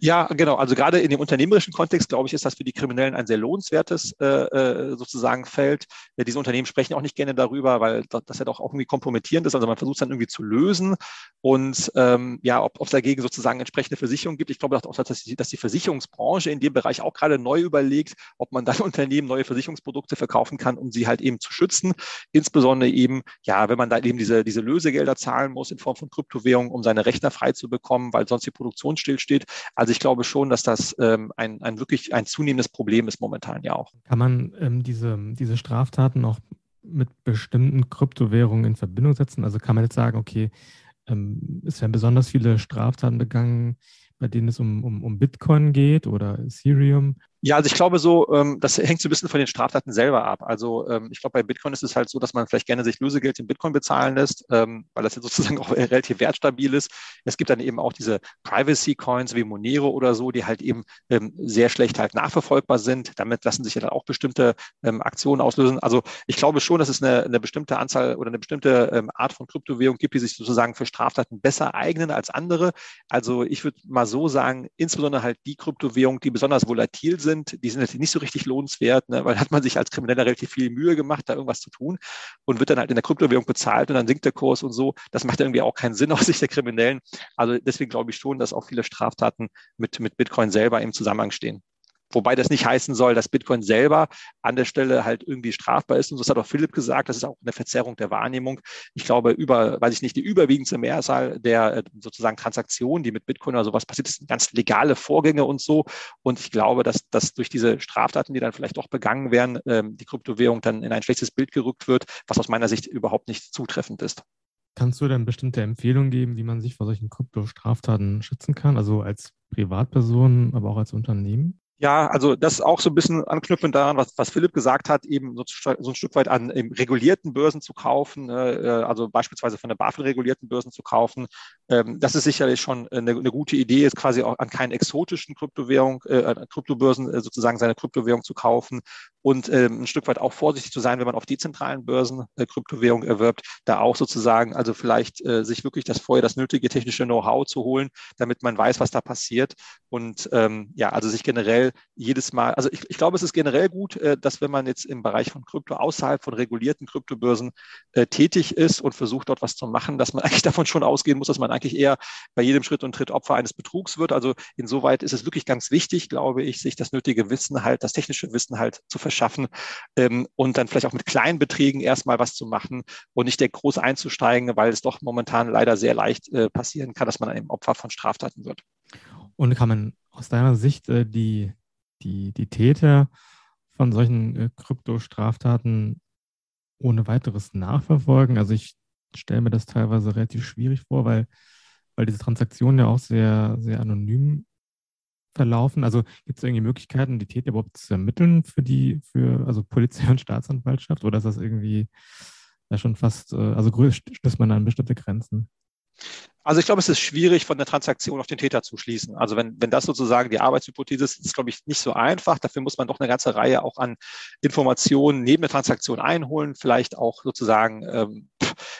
Ja, genau. Also gerade in dem unternehmerischen Kontext, glaube ich, ist das für die Kriminellen ein sehr lohnenswertes äh, äh sozusagen Feld. Ja, diese Unternehmen sprechen auch nicht gerne darüber, weil das ja doch auch irgendwie kompromittierend ist. Also man versucht es dann irgendwie zu lösen. Und ähm, ja, ob es dagegen sozusagen entsprechende Versicherungen gibt. Ich glaube auch, dass die, dass die Versicherungsbranche in dem Bereich auch gerade neu überlegt, ob man dann Unternehmen neue Versicherungsprodukte verkaufen kann, um sie halt eben zu schützen. Insbesondere eben, ja, wenn man da eben diese, diese Lösegelder zahlen muss in Form von Kryptowährungen, um seine Rechner frei zu bekommen, weil sonst die Produktion stillsteht. Also ich glaube schon, dass das ähm, ein, ein wirklich ein zunehmendes Problem ist momentan ja auch. Kann man ähm, diese, diese Straftaten auch mit bestimmten Kryptowährungen in Verbindung setzen? Also kann man jetzt sagen, okay, ähm, es werden besonders viele Straftaten begangen, bei denen es um, um, um Bitcoin geht oder Ethereum ja, also ich glaube so, ähm, das hängt so ein bisschen von den Straftaten selber ab. Also ähm, ich glaube, bei Bitcoin ist es halt so, dass man vielleicht gerne sich Lösegeld in Bitcoin bezahlen lässt, ähm, weil das ja sozusagen auch relativ wertstabil ist. Es gibt dann eben auch diese Privacy-Coins wie Monero oder so, die halt eben ähm, sehr schlecht halt nachverfolgbar sind. Damit lassen sich ja dann auch bestimmte ähm, Aktionen auslösen. Also ich glaube schon, dass es eine, eine bestimmte Anzahl oder eine bestimmte ähm, Art von Kryptowährung gibt, die sich sozusagen für Straftaten besser eignen als andere. Also ich würde mal so sagen, insbesondere halt die Kryptowährungen, die besonders volatil sind, sind, die sind natürlich nicht so richtig lohnenswert, ne, weil hat man sich als Krimineller relativ viel Mühe gemacht, da irgendwas zu tun und wird dann halt in der Kryptowährung bezahlt und dann sinkt der Kurs und so. Das macht irgendwie auch keinen Sinn aus Sicht der Kriminellen. Also deswegen glaube ich schon, dass auch viele Straftaten mit, mit Bitcoin selber im Zusammenhang stehen. Wobei das nicht heißen soll, dass Bitcoin selber an der Stelle halt irgendwie strafbar ist. Und das hat auch Philipp gesagt, das ist auch eine Verzerrung der Wahrnehmung. Ich glaube, über, weiß ich nicht, die überwiegendste Mehrzahl der äh, sozusagen Transaktionen, die mit Bitcoin oder sowas passiert, sind ganz legale Vorgänge und so. Und ich glaube, dass, dass durch diese Straftaten, die dann vielleicht doch begangen werden, ähm, die Kryptowährung dann in ein schlechtes Bild gerückt wird, was aus meiner Sicht überhaupt nicht zutreffend ist. Kannst du denn bestimmte Empfehlungen geben, wie man sich vor solchen Kryptostraftaten schützen kann? Also als Privatperson, aber auch als Unternehmen? Ja, also das ist auch so ein bisschen anknüpfend daran, was, was Philipp gesagt hat, eben so, so ein Stück weit an regulierten Börsen zu kaufen, äh, also beispielsweise von der BaFin regulierten Börsen zu kaufen. Ähm, das ist sicherlich schon eine, eine, gute Idee, ist quasi auch an keinen exotischen Kryptowährung, äh, Kryptobörsen äh, sozusagen seine Kryptowährung zu kaufen und ähm, ein Stück weit auch vorsichtig zu sein, wenn man auf dezentralen Börsen äh, Kryptowährung erwirbt, da auch sozusagen, also vielleicht äh, sich wirklich das vorher das nötige technische Know-how zu holen, damit man weiß, was da passiert und ähm, ja, also sich generell jedes Mal, also ich, ich glaube, es ist generell gut, äh, dass wenn man jetzt im Bereich von Krypto außerhalb von regulierten Kryptobörsen äh, tätig ist und versucht, dort was zu machen, dass man eigentlich davon schon ausgehen muss, dass man eigentlich eher bei jedem Schritt und Tritt Opfer eines Betrugs wird. Also insoweit ist es wirklich ganz wichtig, glaube ich, sich das nötige Wissen halt, das technische Wissen halt zu verschaffen ähm, und dann vielleicht auch mit kleinen Beträgen erstmal was zu machen und nicht der groß einzusteigen, weil es doch momentan leider sehr leicht äh, passieren kann, dass man ein Opfer von Straftaten wird. Und kann man aus deiner Sicht äh, die die, die Täter von solchen äh, Kryptostraftaten ohne weiteres nachverfolgen. Also ich stelle mir das teilweise relativ schwierig vor, weil, weil diese Transaktionen ja auch sehr, sehr anonym verlaufen. Also gibt es irgendwie Möglichkeiten, die Täter überhaupt zu ermitteln für die, für also Polizei und Staatsanwaltschaft oder ist das irgendwie ja schon fast, äh, also stößt man an bestimmte Grenzen? Also ich glaube, es ist schwierig, von der Transaktion auf den Täter zu schließen. Also wenn, wenn das sozusagen die Arbeitshypothese ist, ist glaube ich, nicht so einfach. Dafür muss man doch eine ganze Reihe auch an Informationen neben der Transaktion einholen, vielleicht auch sozusagen ähm,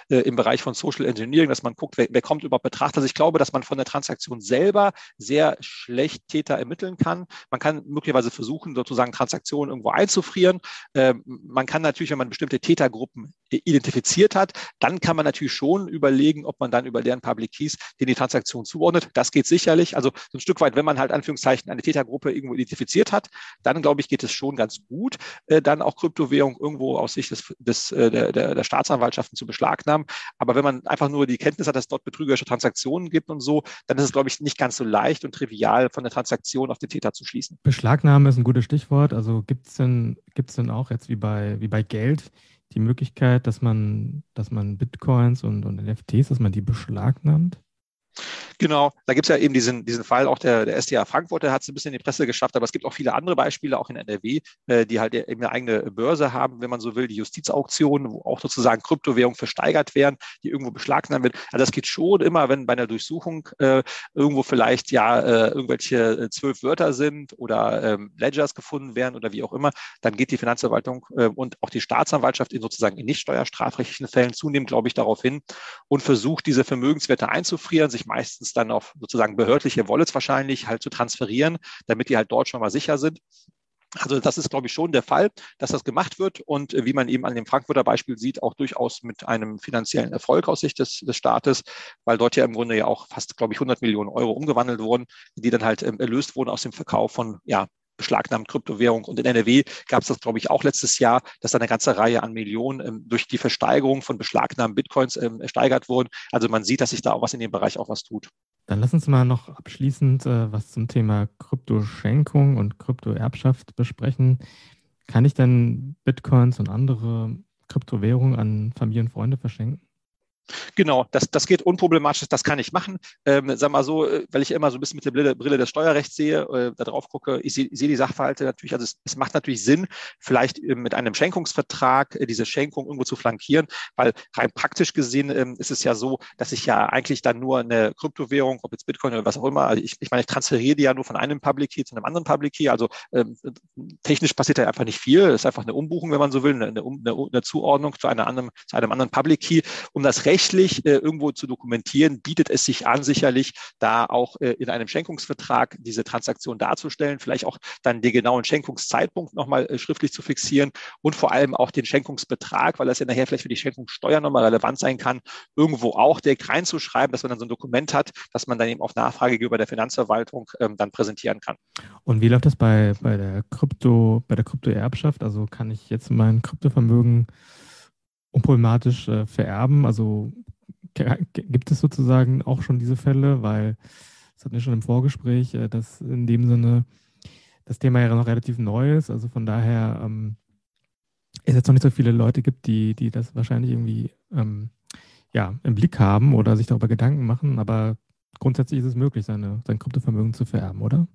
äh, im Bereich von Social Engineering, dass man guckt, wer, wer kommt über Betracht. Also ich glaube, dass man von der Transaktion selber sehr schlecht Täter ermitteln kann. Man kann möglicherweise versuchen, sozusagen Transaktionen irgendwo einzufrieren. Ähm, man kann natürlich, wenn man bestimmte Tätergruppen identifiziert hat, dann kann man natürlich schon überlegen, ob man dann über deren Public Keys den die Transaktion zuordnet. Das geht sicherlich. Also so ein Stück weit, wenn man halt Anführungszeichen eine Tätergruppe irgendwo identifiziert hat, dann glaube ich, geht es schon ganz gut, äh, dann auch Kryptowährung irgendwo aus Sicht des, des, äh, der, der, Staatsanwaltschaften zu beschlagnahmen. Aber wenn man einfach nur die Kenntnis hat, dass es dort betrügerische Transaktionen gibt und so, dann ist es, glaube ich, nicht ganz so leicht und trivial, von der Transaktion auf den Täter zu schließen. Beschlagnahme ist ein gutes Stichwort. Also gibt es denn, gibt's denn auch jetzt wie bei, wie bei Geld die Möglichkeit, dass man, dass man Bitcoins und, und NFTs, dass man die beschlagnahmt? Genau, da gibt es ja eben diesen, diesen Fall, auch der, der SDA Frankfurt, der hat es ein bisschen in die Presse geschafft, aber es gibt auch viele andere Beispiele, auch in NRW, äh, die halt eben eine eigene Börse haben, wenn man so will, die Justizauktionen, wo auch sozusagen Kryptowährungen versteigert werden, die irgendwo beschlagnahmt werden. Also das geht schon immer, wenn bei einer Durchsuchung äh, irgendwo vielleicht ja äh, irgendwelche äh, zwölf Wörter sind oder ähm, Ledgers gefunden werden oder wie auch immer, dann geht die Finanzverwaltung äh, und auch die Staatsanwaltschaft in sozusagen in nicht steuerstrafrechtlichen Fällen zunehmend, glaube ich, darauf hin und versucht, diese Vermögenswerte einzufrieren, sich meistens es dann auf sozusagen behördliche Wallets wahrscheinlich halt zu transferieren, damit die halt dort schon mal sicher sind. Also das ist, glaube ich, schon der Fall, dass das gemacht wird und äh, wie man eben an dem Frankfurter Beispiel sieht, auch durchaus mit einem finanziellen Erfolg aus Sicht des, des Staates, weil dort ja im Grunde ja auch fast, glaube ich, 100 Millionen Euro umgewandelt wurden, die dann halt ähm, erlöst wurden aus dem Verkauf von ja, beschlagnahmten Kryptowährung. Und in NRW gab es das, glaube ich, auch letztes Jahr, dass da eine ganze Reihe an Millionen ähm, durch die Versteigerung von beschlagnahmten Bitcoins ähm, ersteigert wurden. Also man sieht, dass sich da auch was in dem Bereich auch was tut. Dann lass uns mal noch abschließend äh, was zum Thema Kryptoschenkung und Kryptoerbschaft besprechen. Kann ich denn Bitcoins und andere Kryptowährungen an Familie und Freunde verschenken? Genau, das, das geht unproblematisch, das kann ich machen. Ähm, sag mal so, äh, weil ich immer so ein bisschen mit der Brille, Brille des Steuerrechts sehe, äh, da drauf gucke, ich sehe seh die Sachverhalte natürlich, also es, es, macht natürlich Sinn, vielleicht äh, mit einem Schenkungsvertrag äh, diese Schenkung irgendwo zu flankieren, weil rein praktisch gesehen ähm, ist es ja so, dass ich ja eigentlich dann nur eine Kryptowährung, ob jetzt Bitcoin oder was auch immer, also ich, ich meine, ich transferiere die ja nur von einem Public Key zu einem anderen Public Key, also ähm, technisch passiert da einfach nicht viel, es ist einfach eine Umbuchung, wenn man so will, eine, eine, eine Zuordnung zu, einer anderen, zu einem anderen Public Key, um das Recht rechtlich äh, irgendwo zu dokumentieren, bietet es sich an, sicherlich da auch äh, in einem Schenkungsvertrag diese Transaktion darzustellen, vielleicht auch dann den genauen Schenkungszeitpunkt nochmal äh, schriftlich zu fixieren und vor allem auch den Schenkungsbetrag, weil das ja nachher vielleicht für die Schenkungssteuer nochmal relevant sein kann, irgendwo auch direkt reinzuschreiben, dass man dann so ein Dokument hat, dass man dann eben auf Nachfrage gegenüber der Finanzverwaltung ähm, dann präsentieren kann. Und wie läuft das bei, bei der Krypto, bei der Kryptoerbschaft? Also kann ich jetzt mein Kryptovermögen unproblematisch äh, vererben? Also gibt es sozusagen auch schon diese Fälle, weil es hatten wir schon im Vorgespräch, äh, dass in dem Sinne das Thema ja noch relativ neu ist. Also von daher ähm, es jetzt noch nicht so viele Leute gibt, die, die das wahrscheinlich irgendwie ähm, ja, im Blick haben oder sich darüber Gedanken machen, aber grundsätzlich ist es möglich, seine, sein Kryptovermögen zu vererben, oder?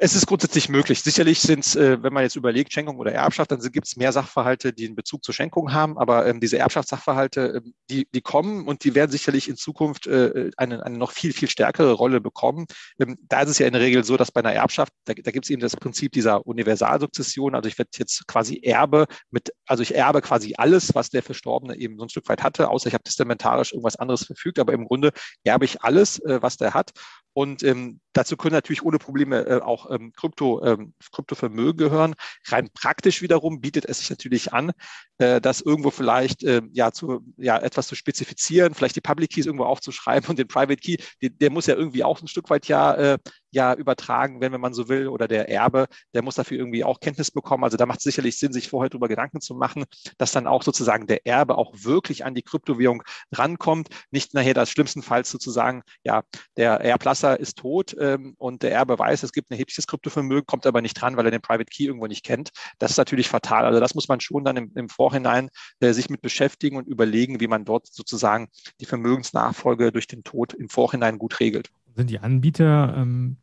Es ist grundsätzlich möglich. Sicherlich sind es, äh, wenn man jetzt überlegt, Schenkung oder Erbschaft, dann gibt es mehr Sachverhalte, die einen Bezug zur Schenkung haben. Aber ähm, diese Erbschaftssachverhalte, ähm, die, die kommen und die werden sicherlich in Zukunft äh, eine, eine noch viel, viel stärkere Rolle bekommen. Ähm, da ist es ja in der Regel so, dass bei einer Erbschaft, da, da gibt es eben das Prinzip dieser Universalsukzession. Also ich werde jetzt quasi Erbe mit, also ich erbe quasi alles, was der Verstorbene eben so ein Stück weit hatte, außer ich habe testamentarisch irgendwas anderes verfügt. Aber im Grunde erbe ich alles, äh, was der hat. Und ähm, dazu können natürlich ohne Probleme äh, auch ähm, Krypto, ähm, Kryptovermögen gehören. Rein praktisch wiederum bietet es sich natürlich an, äh, das irgendwo vielleicht äh, ja, zu, ja etwas zu spezifizieren, vielleicht die Public Keys irgendwo aufzuschreiben und den Private Key, die, der muss ja irgendwie auch ein Stück weit ja, äh, ja übertragen werden, wenn man so will, oder der Erbe, der muss dafür irgendwie auch Kenntnis bekommen. Also da macht es sicherlich Sinn, sich vorher darüber Gedanken zu machen, dass dann auch sozusagen der Erbe auch wirklich an die Kryptowährung rankommt, nicht nachher das schlimmstenfalls sozusagen, ja, der Erblasser ist tot ähm, und der Erbe weiß, es gibt ein erhebliches Kryptovermögen, kommt aber nicht dran, weil er den Private Key irgendwo nicht kennt. Das ist natürlich fatal. Also das muss man schon dann im, im Vorhinein äh, sich mit beschäftigen und überlegen, wie man dort sozusagen die Vermögensnachfolge durch den Tod im Vorhinein gut regelt. Sind die Anbieter ähm,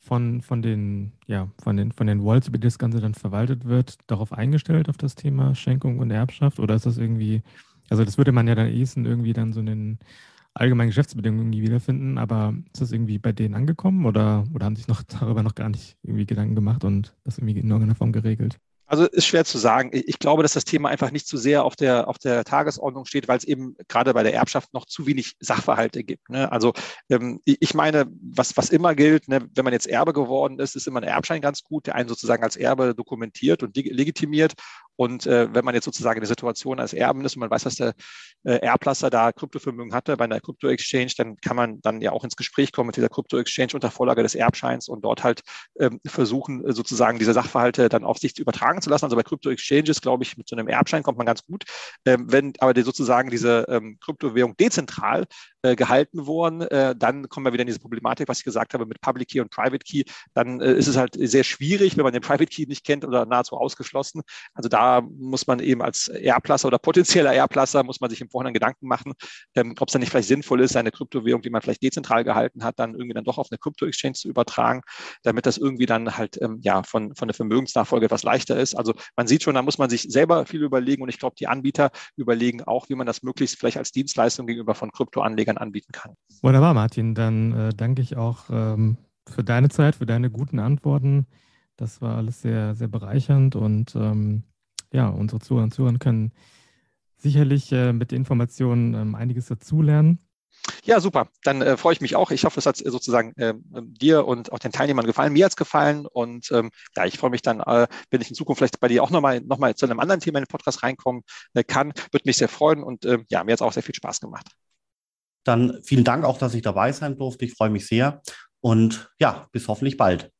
von, von, den, ja, von, den, von den Wallets, über die das Ganze dann verwaltet wird, darauf eingestellt, auf das Thema Schenkung und Erbschaft? Oder ist das irgendwie, also das würde man ja dann ehesten irgendwie dann so in den allgemeinen Geschäftsbedingungen wiederfinden, aber ist das irgendwie bei denen angekommen oder, oder haben sich noch darüber noch gar nicht irgendwie Gedanken gemacht und das irgendwie in irgendeiner Form geregelt? Also ist schwer zu sagen. Ich glaube, dass das Thema einfach nicht zu sehr auf der, auf der Tagesordnung steht, weil es eben gerade bei der Erbschaft noch zu wenig Sachverhalte gibt. Ne? Also ähm, ich meine, was, was immer gilt, ne, wenn man jetzt Erbe geworden ist, ist immer ein Erbschein ganz gut, der einen sozusagen als Erbe dokumentiert und legitimiert. Und äh, wenn man jetzt sozusagen in der Situation als Erben ist und man weiß, dass der äh, Erblasser da Kryptovermögen hatte bei einer Krypto-Exchange, dann kann man dann ja auch ins Gespräch kommen mit dieser Krypto-Exchange unter Vorlage des Erbscheins und dort halt ähm, versuchen, äh, sozusagen diese Sachverhalte dann auf sich übertragen zu lassen. Also bei Krypto-Exchanges, glaube ich, mit so einem Erbschein kommt man ganz gut. Ähm, wenn aber die sozusagen diese ähm, Kryptowährung dezentral äh, gehalten wurden, äh, dann kommen wir wieder in diese Problematik, was ich gesagt habe mit Public Key und Private Key. Dann äh, ist es halt sehr schwierig, wenn man den Private Key nicht kennt oder nahezu ausgeschlossen. Also da da muss man eben als Erblasser oder potenzieller Erblasser, muss man sich im Vorhinein Gedanken machen, ähm, ob es dann nicht vielleicht sinnvoll ist, seine Kryptowährung, die man vielleicht dezentral gehalten hat, dann irgendwie dann doch auf eine Krypto-Exchange zu übertragen, damit das irgendwie dann halt ähm, ja von, von der Vermögensnachfolge etwas leichter ist. Also man sieht schon, da muss man sich selber viel überlegen und ich glaube, die Anbieter überlegen auch, wie man das möglichst vielleicht als Dienstleistung gegenüber von Kryptoanlegern anbieten kann. Wunderbar, Martin. Dann äh, danke ich auch ähm, für deine Zeit, für deine guten Antworten. Das war alles sehr, sehr bereichernd und ähm, ja, unsere Zuhörer und Zuhörer können sicherlich äh, mit Informationen ähm, einiges dazulernen. Ja, super. Dann äh, freue ich mich auch. Ich hoffe, es hat sozusagen äh, dir und auch den Teilnehmern gefallen. Mir hat es gefallen und ähm, ja, ich freue mich dann, äh, wenn ich in Zukunft vielleicht bei dir auch nochmal noch mal zu einem anderen Thema in den Podcast reinkommen äh, kann. Würde mich sehr freuen und äh, ja, mir hat es auch sehr viel Spaß gemacht. Dann vielen Dank auch, dass ich dabei sein durfte. Ich freue mich sehr und ja, bis hoffentlich bald.